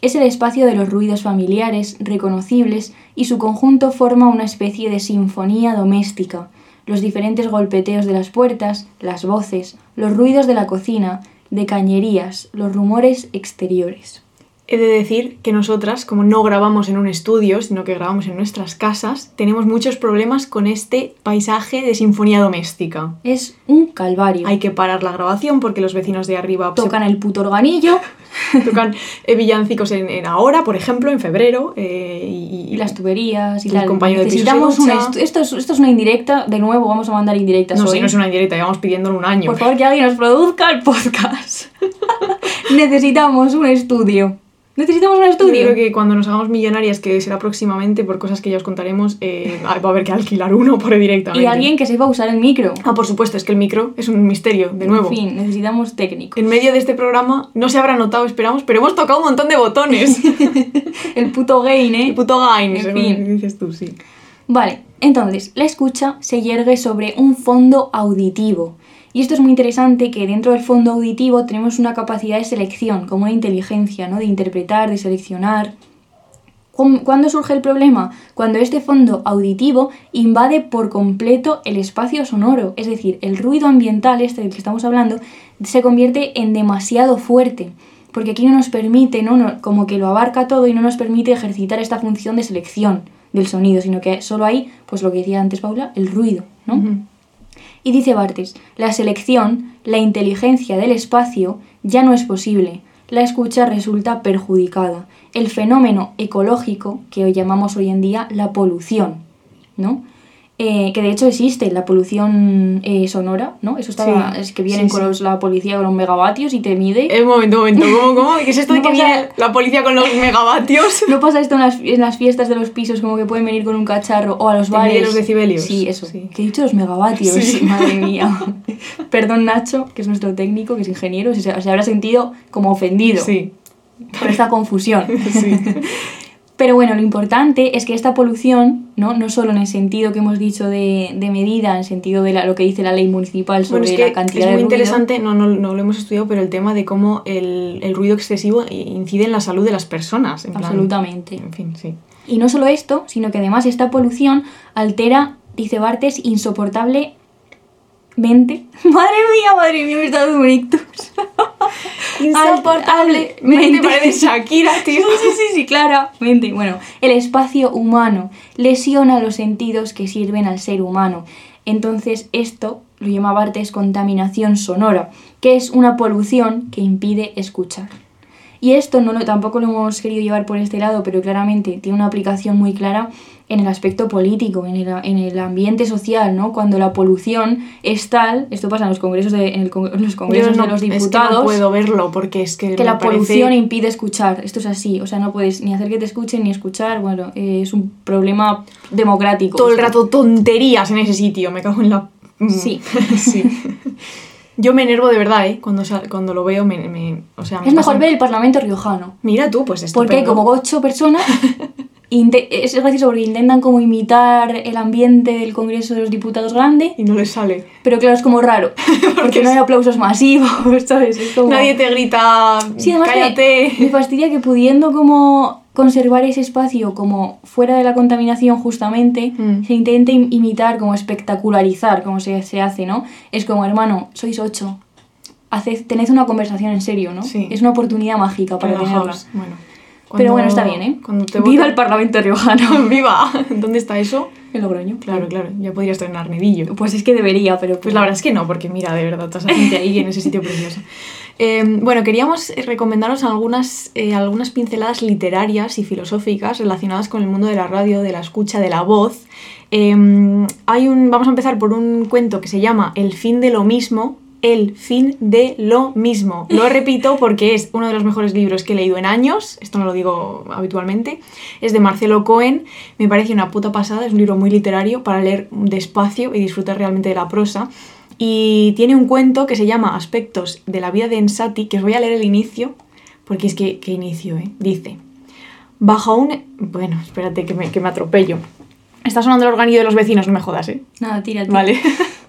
Es el espacio de los ruidos familiares, reconocibles, y su conjunto forma una especie de sinfonía doméstica. Los diferentes golpeteos de las puertas, las voces, los ruidos de la cocina, de cañerías, los rumores exteriores. He de decir que nosotras, como no grabamos en un estudio, sino que grabamos en nuestras casas, tenemos muchos problemas con este paisaje de sinfonía doméstica. Es un calvario. Hay que parar la grabación porque los vecinos de arriba se- Tocan el puto organillo <laughs> tocan eh, villancicos en, en ahora, por ejemplo, en febrero. eh, y, y las tuberías y tal. compañero de Necesitamos una ducha. estu- esto, es, esto es una indirecta, de nuevo vamos a mandar indirectas No, hoy. si no es una indirecta, llevamos pidiéndolo un año. Por favor, que alguien nos produzca el podcast. <laughs> Necesitamos un estudio. Necesitamos un Yo estudio. creo que cuando nos hagamos millonarias, que será próximamente por cosas que ya os contaremos, eh, <laughs> va a haber que alquilar uno por directamente. Y alguien que sepa usar el micro. Ah, por supuesto, es que el micro es un misterio, de nuevo. En fin, necesitamos técnico. En medio de este programa, no se habrá notado, esperamos, pero hemos tocado un montón de botones. <laughs> El puto gain, ¿eh? El puto gain, En fin. dices tú, sí. Vale, entonces, la escucha se yergue sobre un fondo auditivo. Y esto es muy interesante que dentro del fondo auditivo tenemos una capacidad de selección, como una inteligencia, ¿no? De interpretar, de seleccionar. ¿Cuándo surge el problema? Cuando este fondo auditivo invade por completo el espacio sonoro, es decir, el ruido ambiental, este del que estamos hablando, se convierte en demasiado fuerte, porque aquí no nos permite, ¿no? Como que lo abarca todo y no nos permite ejercitar esta función de selección del sonido, sino que solo hay, pues lo que decía antes Paula, el ruido, ¿no? Y dice Bartes, la selección, la inteligencia del espacio, ya no es posible. La escucha resulta perjudicada. El fenómeno ecológico, que hoy llamamos hoy en día la polución, ¿no? Eh, que de hecho existe la polución eh, sonora, ¿no? Eso estaba, Sí, es que vienen sí, con los- la policía con los megavatios y te mide. Eh, un momento, un momento. ¿Cómo, cómo? ¿Qué es esto de <laughs> No que pasa- viene la policía con los megavatios? <laughs> ¿No pasa esto en las, en las fiestas de los pisos como que pueden venir con un cacharro o a los bares? los decibelios. Sí, eso. Sí. Que he dicho los megavatios, Sí. <laughs> madre mía. Perdón Nacho, que es nuestro técnico, que es ingeniero, si se, se habrá sentido como ofendido Sí. por esta confusión. Sí. Pero bueno, lo importante es que esta polución, ¿no? no solo en el sentido que hemos dicho de, de medida, en el sentido de la- lo que dice la ley municipal sobre Bueno, es que la cantidad es muy de ruido, interesante, no, no, no lo hemos estudiado, pero el tema de cómo el, el ruido excesivo incide en la salud de las personas. en plan- Absolutamente. en fin, sí. Y no solo esto, sino que además esta polución altera, dice Bartes, insoportablemente. <laughs> Madre mía, madre mía, me está dando un ictus. <laughs> Insoportablemente parece <laughs> Shakira, tío. Sí, sí, sí, sí, claramente. Bueno, el espacio humano lesiona los sentidos que sirven al ser humano. Entonces, esto lo llama Bartes contaminación sonora, que es una polución que impide escuchar. Y esto no lo, tampoco lo hemos querido llevar por este lado, pero claramente tiene una aplicación muy clara en el aspecto político, en el, en el ambiente social, ¿no? Cuando la polución es tal, esto pasa en los congresos de, en el con- los congresos no- de los es que diputados, no puedo verlo porque es que, que la parece polución impide escuchar. Esto es así, o sea, no puedes ni hacer que te escuchen ni escuchar. Bueno, eh, es un problema democrático. todo el esto. rato tonterías en ese sitio. Me cago en la. Mm. Sí. <laughs> sí. Yo me enervo de verdad, ¿eh? Cuando, cuando lo veo, me, me- o sea, me Es mejor ver el Parlamento riojano. Mira tú, pues esto. Porque hay como ocho personas. <laughs> es gracioso porque intentan como imitar el ambiente del Congreso de los Diputados grande, Y no les sale. pero claro, es como raro. <laughs> Porque no hay aplausos masivos, <laughs> ¿sabes? Es como... Nadie te grita. Sí, además me- cállate. Me, fastidia que pudiendo como conservar ese espacio como fuera de la contaminación justamente, Mm. se intente im- imitar, como espectacularizar, como se, se hace, ¿no? Es como, hermano, sois ocho. Haced, tened una conversación en serio, ¿no? Sí. Es una oportunidad mágica para tenerla. Relajaos. Pero bueno, está bien, ¿eh? Cuando te Viva el Parlamento riojano. <laughs> ¡Viva! ¿Dónde está eso? En Logroño. Claro, claro. Ya podría estar en Arnedillo. Pues es que debería, pero... Pues la verdad es que no, porque mira, de verdad, toda esa gente ahí en ese sitio precioso. <laughs> Eh, bueno, queríamos eh, recomendaros algunas, eh, algunas pinceladas literarias y filosóficas relacionadas con el mundo de la radio, de la escucha, de la voz. Eh, hay un, vamos a empezar por un cuento que se llama El fin de lo mismo. El fin de lo mismo. Lo repito porque es uno de los mejores libros que he leído en años. Esto no lo digo habitualmente. Es de Marcelo Cohen. Me parece una puta pasada. Es un libro muy literario para leer despacio y disfrutar realmente de la prosa. Y tiene un cuento que se llama Aspectos de la vida de Ensati, que os voy a leer el inicio, porque es que, qué inicio, ¿eh? Dice, bajo un... Bueno, espérate que me, que me atropello. Está sonando el organillo de los vecinos, no me jodas, ¿eh? Nada, tírate. Vale.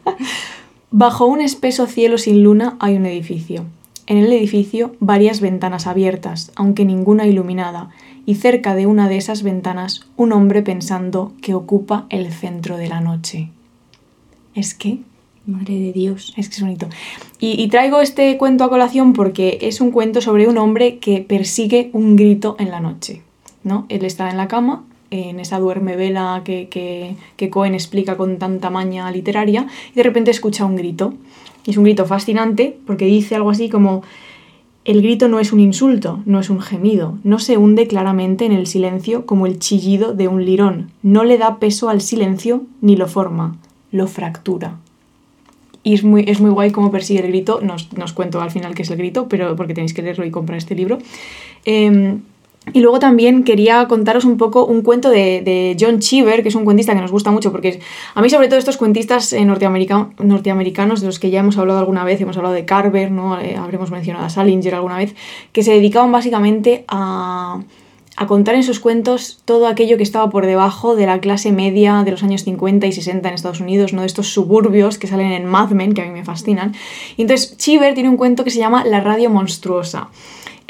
<laughs> Bajo un espeso cielo sin luna hay un edificio. En el edificio varias ventanas abiertas, aunque ninguna iluminada, y cerca de una de esas ventanas un hombre pensando que ocupa el centro de la noche. Es que Madre de Dios. es que es bonito. Y, y traigo este cuento a colación porque es un cuento sobre un hombre que persigue un grito en la noche. ¿no? Él está en la cama, en esa duerme vela que, que, que Cohen explica con tanta maña literaria, y de repente escucha un grito. Y es un grito fascinante porque dice algo así como, el grito no es un insulto, no es un gemido, no se hunde claramente en el silencio como el chillido de un lirón, no le da peso al silencio ni lo forma, lo fractura. Y es muy, es muy guay cómo persigue el grito. No os, no os cuento al final qué es el grito, pero porque tenéis que leerlo y comprar este libro. Eh, y luego también quería contaros un poco un cuento de, de John Cheever, que es un cuentista que nos gusta mucho, porque a mí sobre todo estos cuentistas eh, norteamerica- norteamericanos, de los que ya hemos hablado alguna vez, hemos hablado de Carver, ¿no? Eh, habremos mencionado a Salinger alguna vez, que se dedicaban básicamente a, a contar en sus cuentos todo aquello que estaba por debajo de la clase media de los años 50 y 60 en Estados Unidos, ¿no? de estos suburbios que salen en Mad Men, que a mí me fascinan. Y entonces Cheever tiene un cuento que se llama La radio monstruosa.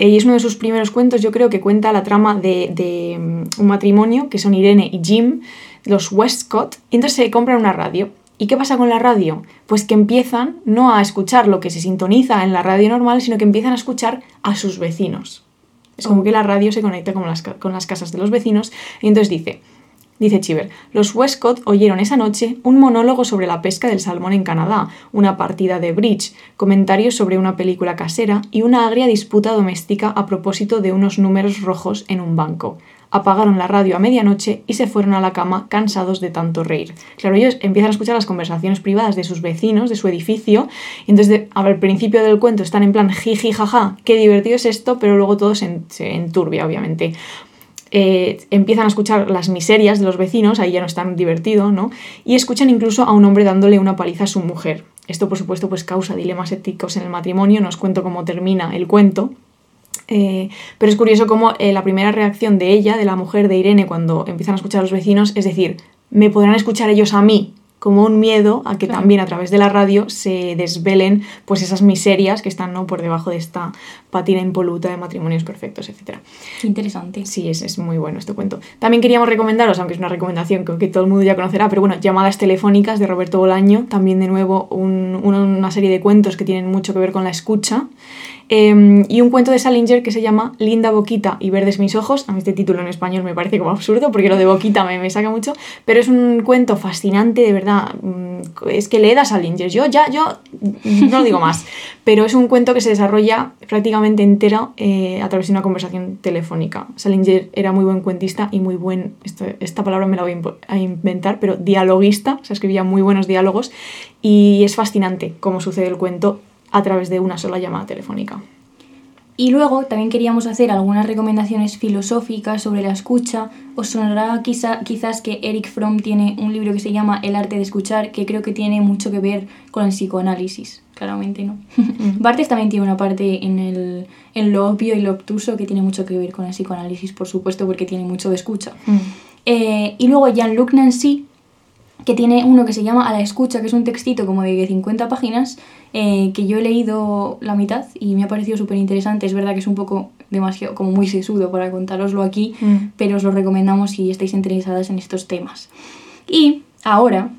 Y es uno de sus primeros cuentos, yo creo que cuenta la trama de, de, mm, un matrimonio, que son Irene y Jim, los Westcott, y entonces se compran una radio. ¿Y qué pasa con la radio? Pues que empiezan no a escuchar lo que se sintoniza en la radio normal, sino que empiezan a escuchar a sus vecinos. Es como que la radio se conecta con las, con las casas de los vecinos. Y entonces dice, dice Chiver, los Westcott oyeron esa noche un monólogo sobre la pesca del salmón en Canadá, una partida de bridge, comentarios sobre una película casera y una agria disputa doméstica a propósito de unos números rojos en un banco. Apagaron la radio a medianoche y se fueron a la cama cansados de tanto reír. Claro, ellos empiezan a escuchar las conversaciones privadas de sus vecinos, de su edificio, y entonces de- al principio del cuento están en plan jiji jaja, qué divertido es esto, pero luego todo se, en- se enturbia, obviamente. Eh, empiezan a escuchar las miserias de los vecinos, ahí ya no es tan divertido, ¿no? Y escuchan incluso a un hombre dándole una paliza a su mujer. Esto, por supuesto, pues causa dilemas éticos en el matrimonio, no os cuento cómo termina el cuento, eh, pero es curioso cómo eh, la primera reacción de ella, de la mujer de Irene, cuando empiezan a escuchar a los vecinos, es decir, me podrán escuchar ellos a mí, como un miedo a que Claro. también a través de la radio se desvelen pues esas miserias que están ¿no? por debajo de esta patina impoluta de matrimonios perfectos, etc. Qué interesante. Sí, es, es muy bueno este cuento. También queríamos recomendaros, aunque es una recomendación que, que todo el mundo ya conocerá, pero bueno, Llamadas Telefónicas de Roberto Bolaño, también de nuevo un- una, una serie de cuentos que tienen mucho que ver con la escucha. Eh, y un cuento de Salinger que se llama Linda Boquita y Verdes mis ojos. A mí este título en español me parece como absurdo porque lo de Boquita me, me saca mucho, pero es un cuento fascinante, de verdad. Mm, Es que lee a Salinger. Yo ya, yo no lo digo más, <laughs> pero es un cuento que se desarrolla prácticamente entero eh, a través de una conversación telefónica. Salinger era muy buen cuentista y muy buen, esto- esta palabra me la voy a inventar, pero dialoguista, o sea, escribía muy buenos diálogos y es fascinante cómo sucede el cuento a través de una sola llamada telefónica. Y luego también queríamos hacer algunas recomendaciones filosóficas sobre la escucha. Os sonará quizá- quizás que Eric Fromm tiene un libro que se llama El arte de escuchar, que creo que tiene mucho que ver con el psicoanálisis. Claramente no. <laughs> Barthes también tiene una parte en, el, en lo obvio y lo obtuso que tiene mucho que ver con el psicoanálisis, por supuesto, porque tiene mucho de escucha. Eh, y luego Jean-Luc Nancy, que tiene uno que se llama A la escucha, que es un textito como de 50 páginas, eh, que yo he leído la mitad y me ha parecido súper interesante. Es verdad que es un poco demasiado, como muy sesudo para contároslo aquí, Mm. pero os lo recomendamos si estáis interesadas en estos temas. Y ahora,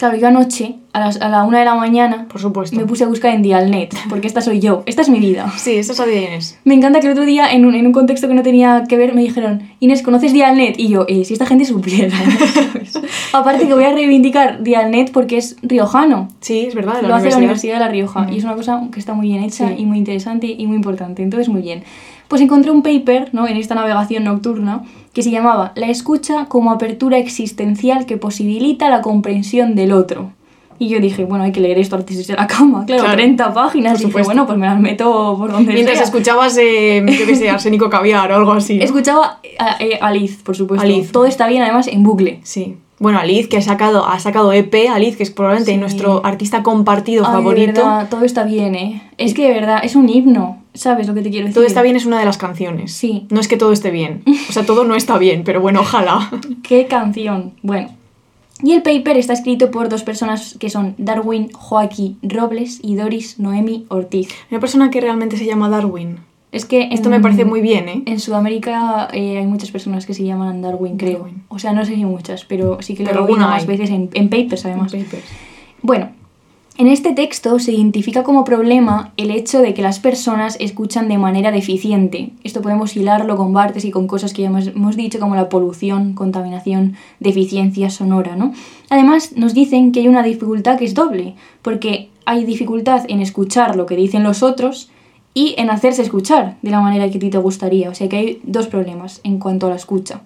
claro, yo anoche, a, las- a la una de la mañana, Por supuesto. me puse a buscar en Dialnet, porque esta soy yo, esta es mi vida. <laughs> Sí, eso sabía Inés. Me encanta que el otro día, en un, en un contexto que no tenía que ver, me dijeron, Inés, ¿conoces Dialnet? Y yo, eh, si esta gente supiera. <laughs> <laughs> Aparte que voy a reivindicar Dialnet porque es riojano. Sí, es verdad. de Lo hace la universidad. Universidad de La Rioja Mm. y es una cosa que está muy bien hecha Sí. y muy interesante y muy importante. Entonces, muy bien. Pues encontré un paper ¿no? en esta navegación nocturna que se llamaba La escucha como apertura existencial que posibilita la comprensión del otro. Y yo dije, bueno, hay que leer esto antes de irse a la cama. <laughs> Claro, Claro, 30 páginas. por Y dije, bueno, pues me las meto por donde Mientras sea. escuchabas, eh, yo qué sé, <laughs> Arsénico Caviar o algo así. ¿no? Escuchaba a, eh, a Liz, por supuesto. Aliz. Todo está bien, además, en bucle. Sí. Bueno, Aliz, que ha sacado, ha sacado EP, Aliz, que es probablemente Sí. nuestro artista compartido Ay, de favorito. verdad, todo está bien, ¿eh? Es que de verdad, es un himno. ¿Sabes lo que te quiero decir? Todo está bien es una de las canciones. Sí. No es que todo esté bien. O sea, todo no está bien, pero bueno, ojalá. <laughs> ¡Qué canción! Bueno. Y el paper está escrito por dos personas que son Darwin Joaquín Robles y Doris Noemi Ortiz. Una persona que realmente se llama Darwin. Es que Esto en- me parece muy bien, ¿eh? En Sudamérica eh, hay muchas personas que se llaman Darwin, creo. Darwin. O sea, no sé si muchas, pero sí que lo he más veces en, en papers, además. Papers. Bueno, en este texto se identifica como problema el hecho de que las personas escuchan de manera deficiente. Esto podemos hilarlo con Bartes y con cosas que ya hemos, dicho como la polución, contaminación, deficiencia sonora, ¿no? Además, nos dicen que hay una dificultad que es doble, porque hay dificultad en escuchar lo que dicen los otros y en hacerse escuchar de la manera que a ti te gustaría. O sea que hay dos problemas en cuanto a la escucha.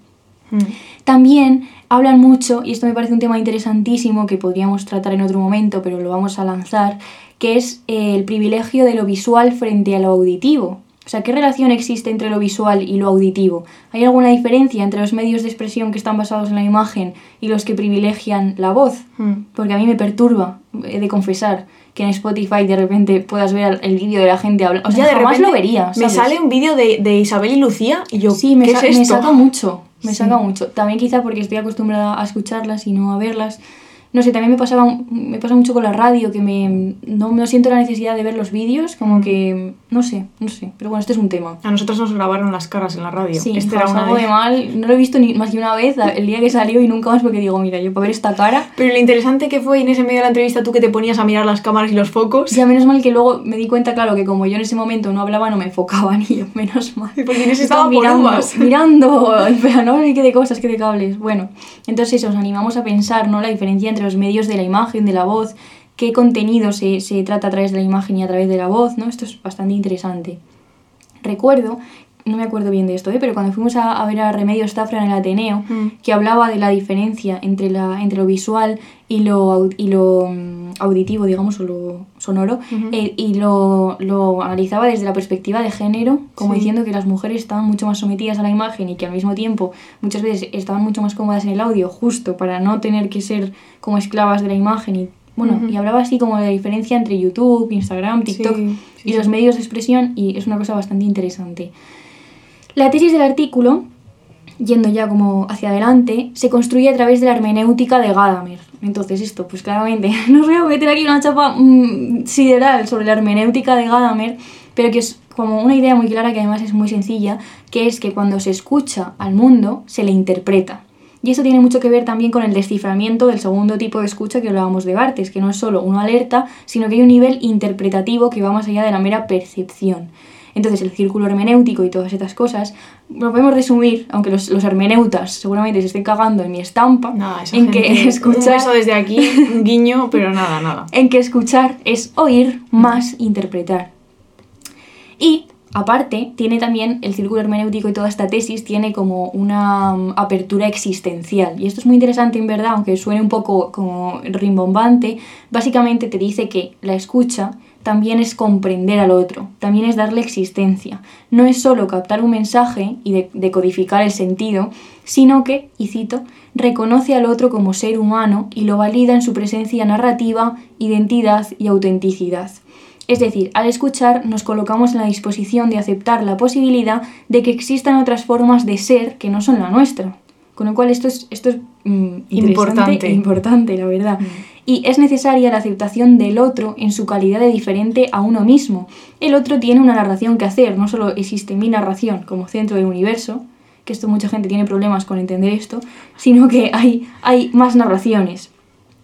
Mm. También hablan mucho, y esto me parece un tema interesantísimo que podríamos tratar en otro momento, pero lo vamos a lanzar, que es eh, el privilegio de lo visual frente a lo auditivo. O sea, ¿qué relación existe entre lo visual y lo auditivo? ¿Hay alguna diferencia entre los medios de expresión que están basados en la imagen y los que privilegian la voz? Mm. Porque a mí me perturba, he de confesar, que en Spotify de repente puedas ver el vídeo de la gente hablando. O sea, Ya, de jamás repente lo vería. Me sale un vídeo de, de Isabel y Lucía y yo, Sí, me, ¿qué sa- es me saca mucho, me Sí. saca mucho. También quizá porque estoy acostumbrada a escucharlas y no a verlas. No sé, también me pasaba me pasa mucho con la radio, que me no, no siento la necesidad de ver los vídeos, como que no sé, no sé, pero bueno, este es un tema. A nosotros nos grabaron las caras en la radio. Sí, este era una de- mal, no lo he visto ni más que una vez el día que salió y nunca más porque digo, mira, yo para ver esta cara, Pero lo interesante que fue, en medio de la entrevista, tú que te ponías a mirar las cámaras y los focos. ya menos mal que luego me di cuenta, claro, que como yo en ese momento no hablaba, no me enfocaban <laughs> y yo, menos mal. Porque Inés estaba mirando, uvas. <laughs> mirando, pero no qué de cosas, qué de cables. Bueno, entonces eso, os animamos a pensar, ¿no? La diferencia entre los medios de la imagen, de la voz, qué contenido se, se trata a través de la imagen y a través de la voz, ¿no? Esto es bastante interesante. Recuerdo, no me acuerdo bien de esto, ¿eh? pero cuando fuimos a, a ver a Remedios Zafra en el Ateneo, Mm. que hablaba de la diferencia entre, la, entre lo visual y lo, y lo mm, auditivo, digamos, o lo sonoro, eh, y lo, lo analizaba desde la perspectiva de género, como Sí. diciendo que las mujeres estaban mucho más sometidas a la imagen y que al mismo tiempo muchas veces estaban mucho más cómodas en el audio, justo para no tener que ser como esclavas de la imagen y bueno, y hablaba así como de la diferencia entre YouTube, Instagram, TikTok Sí, sí, y los medios de expresión y es una cosa bastante interesante. La tesis del artículo, yendo ya como hacia adelante, se construye a través de la hermenéutica de Gadamer. Entonces esto, pues claramente, <laughs> no os voy a meter aquí una chapa mm, sideral sobre la hermenéutica de Gadamer, pero que es como una idea muy clara que además es muy sencilla, que es que cuando se escucha al mundo, se le interpreta. Y esto tiene mucho que ver también con el desciframiento del segundo tipo de escucha que hablábamos de Bartes, que no es solo uno alerta, sino que hay un nivel interpretativo que va más allá de la mera percepción. Entonces el círculo hermenéutico y todas estas cosas lo podemos resumir, aunque los, los hermeneutas seguramente se estén cagando en mi estampa, Nada, en que escuchar beso desde aquí, un guiño, pero nada, nada. <laughs> en que escuchar es oír más interpretar. Y aparte, tiene también el círculo hermenéutico y toda esta tesis tiene como una mm, apertura existencial. Y esto es muy interesante en verdad, aunque suene un poco como rimbombante, básicamente te dice que la escucha también es comprender al otro, también es darle existencia. No es solo captar un mensaje y de- decodificar el sentido, sino que, y cito, reconoce al otro como ser humano y lo valida en su presencia narrativa, identidad y autenticidad. Es decir, al escuchar nos colocamos en la disposición de aceptar la posibilidad de que existan otras formas de ser que no son la nuestra. Con lo cual esto es, esto es mm, interesante Importante. e importante, la verdad. Y es necesaria la aceptación del otro en su calidad de diferente a uno mismo. El otro tiene una narración que hacer, no solo existe mi narración como centro del universo, que esto mucha gente tiene problemas con entender esto, sino que hay, hay más narraciones.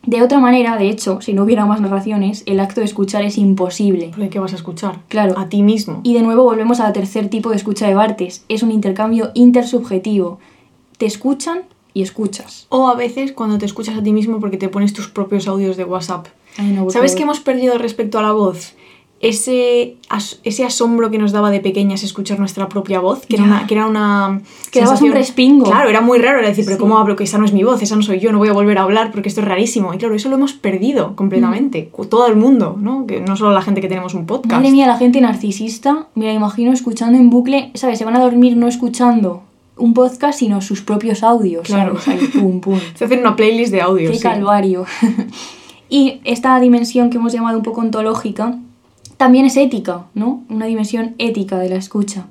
De otra manera, de hecho, si no hubiera más narraciones, el acto de escuchar es imposible. ¿qué vas a escuchar? Claro. A ti mismo. Y de nuevo volvemos al tercer tipo de escucha de Bartes. Es un intercambio intersubjetivo. Te escuchan y escuchas. O a veces cuando te escuchas a ti mismo porque te pones tus propios audios de WhatsApp. Ay, no, por ¿Sabes qué hemos perdido respecto a la voz? Ese, as- ese asombro que nos daba de pequeñas escuchar nuestra propia voz, que era una, que era una Que dabas un respingo. Claro, era muy raro, era decir, pero Sí. ¿cómo hablo? Que esa no es mi voz, esa no soy yo, no voy a volver a hablar porque esto es rarísimo. Y claro, eso lo hemos perdido completamente, Mm. todo el mundo, ¿no? Que no solo la gente que tenemos un podcast. Madre mía, la gente narcisista, me la imagino escuchando en bucle, ¿sabes? Se van a dormir no escuchando un podcast, sino sus propios audios. Claro. ¿sabes? Ahí, pum, pum. <laughs> Se hacen una playlist de audios. Qué sí. calvario. <laughs> y esta dimensión que hemos llamado un poco ontológica también es ética, ¿no? Una dimensión ética de la escucha.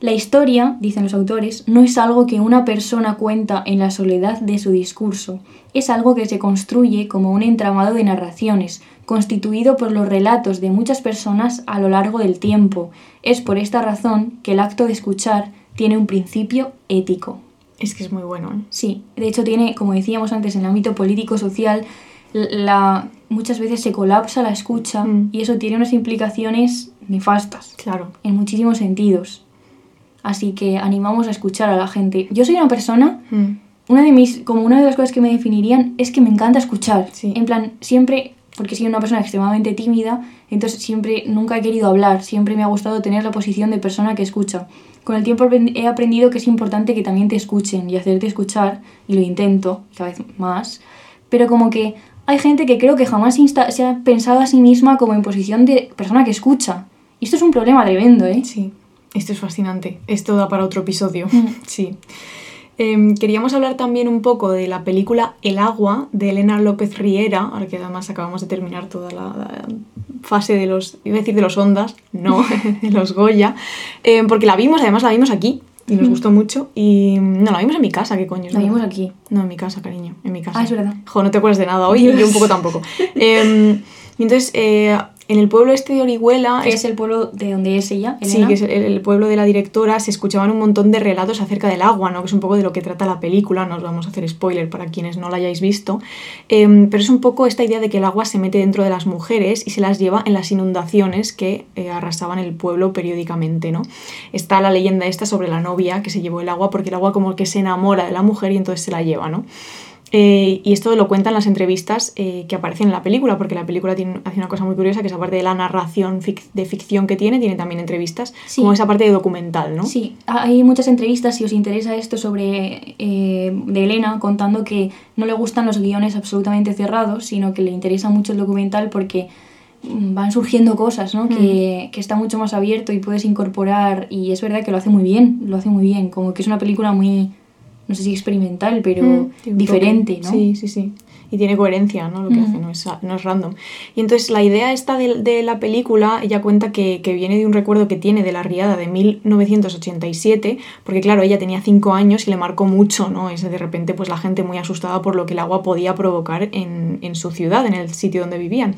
La historia, dicen los autores, no es algo que una persona cuenta en la soledad de su discurso, es algo que se construye como un entramado de narraciones, constituido por los relatos de muchas personas a lo largo del tiempo. Es por esta razón que el acto de escuchar tiene un principio ético. Es que es muy bueno, ¿eh? Sí, de hecho tiene, como decíamos antes, en el ámbito político-social, la, muchas veces se colapsa la escucha Mm. y eso tiene unas implicaciones nefastas Claro. en muchísimos sentidos. Así que animamos a escuchar a la gente. Yo soy una persona, Mm. una de mis, como una de las cosas que me definirían es que me encanta escuchar. Sí. En plan, siempre, porque soy una persona extremadamente tímida, entonces siempre, nunca he querido hablar, siempre me ha gustado tener la posición de persona que escucha. Con el tiempo he aprendido que es importante que también te escuchen y hacerte escuchar, y lo intento cada vez más, pero como que hay gente que creo que jamás insta- se ha pensado a sí misma como en posición de persona que escucha. Y esto es un problema tremendo, ¿eh? Sí, esto es fascinante. Esto da para otro episodio. Mm. Sí. Em, queríamos hablar también un poco de la película El agua de Elena López Riera, ahora que además acabamos de terminar toda la, la fase de los, iba a decir de los ondas, no, <laughs> de los Goya, em, porque la vimos, además la vimos aquí. y nos gustó mucho. Y no, la vimos en mi casa, ¿qué coño? La vimos verdad. aquí. No, en mi casa, cariño, en mi casa. Ah, es verdad. Jo, no te acuerdas de nada hoy yo un poco <laughs> tampoco. Em, y entonces, eh, en el pueblo este de Orihuela... Que es el pueblo de donde es ella, Sí, que es el, el pueblo de la directora, se escuchaban un montón de relatos acerca del agua, ¿no? Que es un poco de lo que trata la película, no os vamos a hacer spoiler para quienes no la hayáis visto. Em, pero es un poco esta idea de que el agua se mete dentro de las mujeres y se las lleva en las inundaciones que eh, arrasaban el pueblo periódicamente, ¿no? Está la leyenda esta sobre la novia que se llevó el agua porque el agua como que se enamora de la mujer y entonces se la lleva, ¿no? Eh, y esto lo cuentan las entrevistas eh, que aparecen en la película, porque la película tiene, hace una cosa muy curiosa, que es aparte de la narración fic- de ficción que tiene, tiene también entrevistas, Sí. como esa parte de documental, ¿no? Sí, hay muchas entrevistas, si os interesa esto, sobre eh, de Elena contando que no le gustan los guiones absolutamente cerrados, sino que le interesa mucho el documental porque mm, van surgiendo cosas, ¿no? Que, que está mucho más abierto y puedes incorporar, y es verdad que lo hace muy bien, lo hace muy bien, como que es una película muy, no sé si experimental, pero Mm, diferente. ¿no? Sí, sí, sí. Y tiene coherencia, ¿no? Lo que Ujú. hace, no es, no es random. Y entonces la idea esta de, de la película, ella cuenta que, que viene de un recuerdo que tiene de la riada de 1987, porque claro, ella tenía 5 años y le marcó mucho, ¿no? Ese de repente, pues la gente muy asustada por lo que el agua podía provocar en, en su ciudad, en el sitio donde vivían.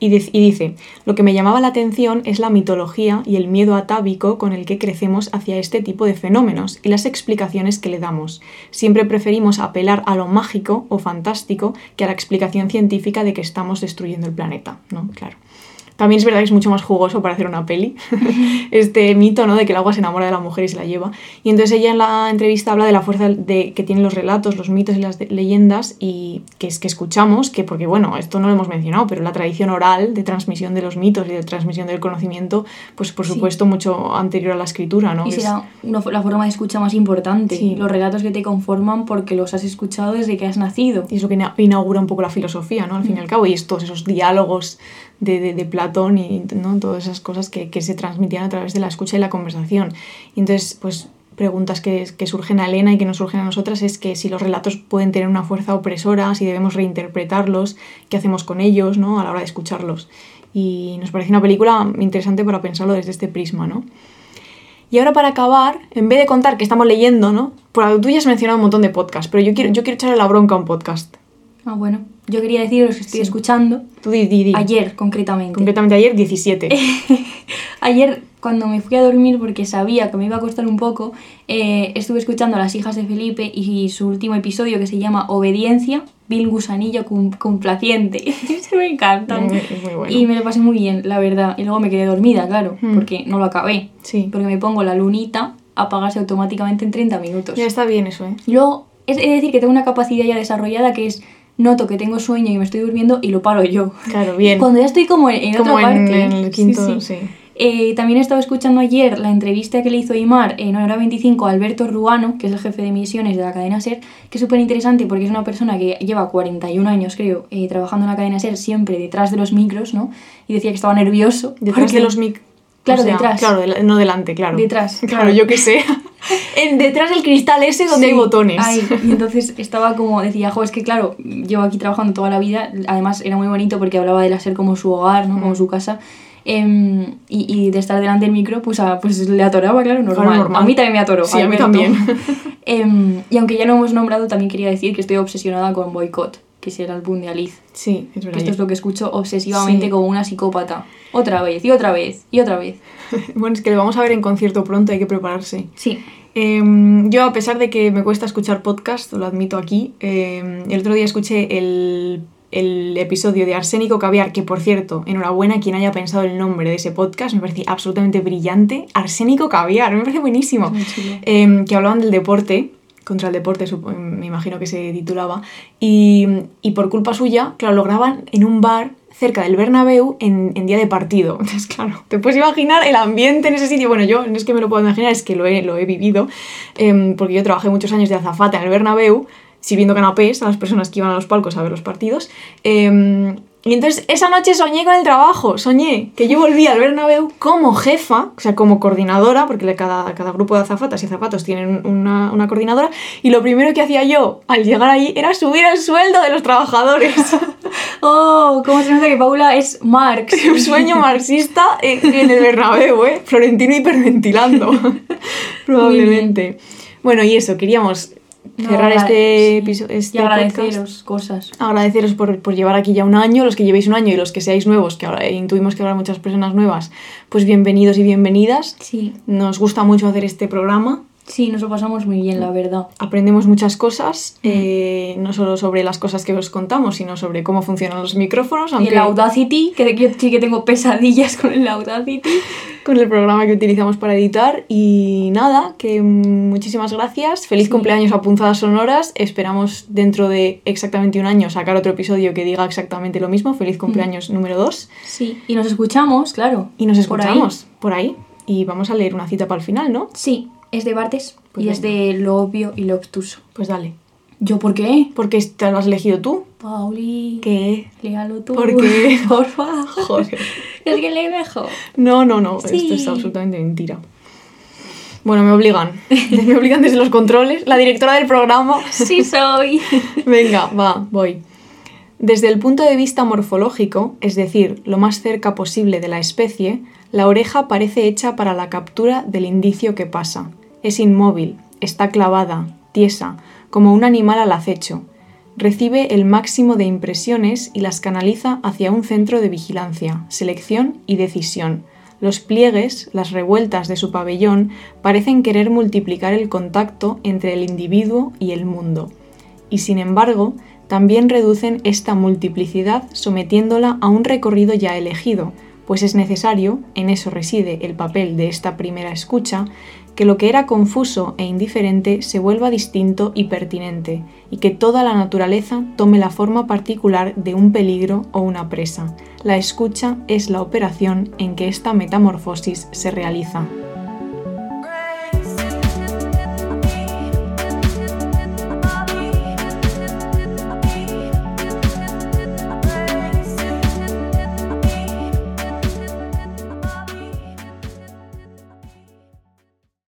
Y, dic- y dice, lo que me llamaba la atención es la mitología y el miedo atávico con el que crecemos hacia este tipo de fenómenos y las explicaciones que le damos. Siempre preferimos apelar a lo mágico o fantástico que a la explicación científica de que estamos destruyendo el planeta, ¿no? Claro. También es verdad que es mucho más jugoso para hacer una peli, <laughs> este mito ¿no? de que el agua se enamora de la mujer y se la lleva. Y entonces ella en la entrevista habla de la fuerza de, que tienen los relatos, los mitos y las de- leyendas y que es que escuchamos, que porque bueno, esto no lo hemos mencionado, pero la tradición oral de transmisión de los mitos y de transmisión del conocimiento, pues por Sí. supuesto mucho anterior a la escritura, ¿no? Y será una la forma de escucha más importante. Sí. Los relatos que te conforman porque los has escuchado desde que has nacido. Y es lo que ina- inaugura un poco la filosofía, ¿no? Al fin y al cabo, y es todos esos diálogos de, de, Platón y ¿no? todas esas cosas que, que se transmitían a través de la escucha y la conversación. Y entonces, pues preguntas que, que surgen a Elena y que nos surgen a nosotras es que si los relatos pueden tener una fuerza opresora, si debemos reinterpretarlos, qué hacemos con ellos, ¿no? A la hora de escucharlos. Y nos parece una película interesante para pensarlo desde este prisma, ¿no? Y ahora para acabar, en vez de contar que estamos leyendo, ¿no? Por tú ya has mencionado un montón de podcasts, pero yo quiero, yo quiero echarle la bronca a un podcast. Ah, bueno. Yo quería deciros que estoy Sí. escuchando. Tú di, di, di. Ayer, concretamente. Concretamente ayer, 17. <laughs> Ayer, cuando me fui a dormir porque sabía que me iba a costar un poco, eh, estuve escuchando a las hijas de Felipe y su último episodio que se llama Obediencia, Bill Gusanillo complaciente. <laughs> <laughs> Se me bueno. Y me lo pasé muy bien, la verdad. Y luego me quedé dormida, claro, Hmm. porque no lo acabé. Sí. Porque me pongo la lunita a apagarse automáticamente en 30 minutos. Ya está bien eso, ¿eh? Luego, es es decir, que tengo una capacidad ya desarrollada que es noto que tengo sueño y me estoy durmiendo y lo paro yo. Claro, bien. Cuando ya estoy como en, en Como otra en, parte. en el Sí, quinto, sí. sí. Eh, también he estado escuchando ayer la entrevista que le hizo Imar en Hora 25 a Alberto Ruano, que es el jefe de emisiones de la cadena SER, que es súper interesante porque es una persona que lleva 41 años, creo, eh, trabajando en la cadena SER, siempre detrás de los micros, ¿no? Y decía que estaba nervioso. Detrás porque- de los mic. Claro, o sea, detrás. Claro, del- no delante, claro. Detrás, <laughs> Claro, claro. yo qué sé. <laughs> en, detrás del cristal ese donde Sí, hay botones. ahí. <laughs> Y entonces estaba como, decía, jo, es que claro, llevo aquí trabajando toda la vida, además era muy bonito porque hablaba de la SER como su hogar, ¿no? Como su casa. em, y, y de estar delante del micro, pues, a- pues le atoraba, claro, normal. Claro, normal. A mí también me atoró. Sí, a mí también. Em, y aunque ya lo hemos nombrado, también quería decir que estoy obsesionada con Boycott, que es el álbum de Alice. Sí, es verdad. esto es lo que escucho obsesivamente Sí. como una psicópata. Otra vez, y otra vez, y otra vez. <laughs> Bueno, es que le vamos a ver en concierto pronto, hay que prepararse. Sí. Em, yo, a pesar de que me cuesta escuchar podcast, lo admito aquí, em, el otro día escuché el, el episodio de Arsénico Caviar, que por cierto, enhorabuena a quien haya pensado el nombre de ese podcast, me parece absolutamente brillante. Arsénico Caviar, me parece buenísimo. Em, que hablaban del deporte, contra el deporte, supo- me imagino que se titulaba, y, y por culpa suya, claro, lo graban en un bar cerca del Bernabéu en, en día de partido. <laughs> Entonces, claro, te puedes imaginar el ambiente en ese sitio. Bueno, yo no es que me lo puedo imaginar, es que lo he, lo he vivido, em, porque yo trabajé muchos años de azafata en el Bernabéu, sirviendo canapés a las personas que iban a los palcos a ver los partidos. em, y entonces esa noche soñé con el trabajo, soñé que yo volvía al Bernabéu como jefa, o sea, como coordinadora, porque cada, cada grupo de azafatas y azafatos tienen una, una coordinadora, y lo primero que hacía yo al llegar ahí era subir el sueldo de los trabajadores. <laughs> Oh, cómo se nota que Paula es Marx. <laughs> Un sueño marxista en, en el Bernabéu, ¿eh? Florentino hiperventilando. <laughs> Probablemente. Bueno, y eso, queríamos cerrar este sí. episodio. Este y podcast. agradeceros cosas. agradeceros por, por llevar aquí ya un año, los que llevéis un año y los que seáis nuevos, que ahora intuimos que habrá muchas personas nuevas, pues bienvenidos y bienvenidas. Sí, Nos gusta mucho hacer este programa, sí, nos lo pasamos muy bien, la verdad. aprendemos muchas cosas, eh, no solo sobre las cosas que os contamos, sino sobre cómo funcionan los micrófonos, Y aunque el Audacity, que yo sí que tengo pesadillas con el Audacity. con el programa que utilizamos para editar. Y nada, que muchísimas gracias, feliz Sí. cumpleaños a Punzadas Sonoras, esperamos dentro de exactamente un año sacar otro episodio que diga exactamente lo mismo, feliz cumpleaños número 2. Sí, y nos escuchamos, claro. Y nos por ahí. escuchamos por ahí. Y vamos a leer una cita para el final, ¿no? Sí, es de Bartes Pues y es de lo obvio y lo obtuso. Pues dale. ¿Yo por qué? Porque te lo has elegido tú. Pauli, ¿Qué? léalo tú. ¿Por qué? <laughs> Por favor. Joder. Es que le dejo. No, no, no. Sí. Esto es absolutamente mentira. Bueno, me obligan. <laughs> Me obligan desde los controles. La directora del programa. Sí soy. <laughs> Venga, va, voy. Desde el punto de vista morfológico, es decir, lo más cerca posible de la especie, la oreja parece hecha para la captura del indicio que pasa. Es inmóvil, está clavada, tiesa, como un animal al acecho. Recibe el máximo de impresiones y las canaliza hacia un centro de vigilancia, selección y decisión. Los pliegues, las revueltas de su pabellón, parecen querer multiplicar el contacto entre el individuo y el mundo y sin embargo también reducen esta multiplicidad sometiéndola a un recorrido ya elegido, pues es necesario, en eso reside el papel de esta primera escucha, que lo que era confuso e indiferente se vuelva distinto y pertinente, y que toda la naturaleza tome la forma particular de un peligro o una presa. La escucha es la operación en que esta metamorfosis se realiza.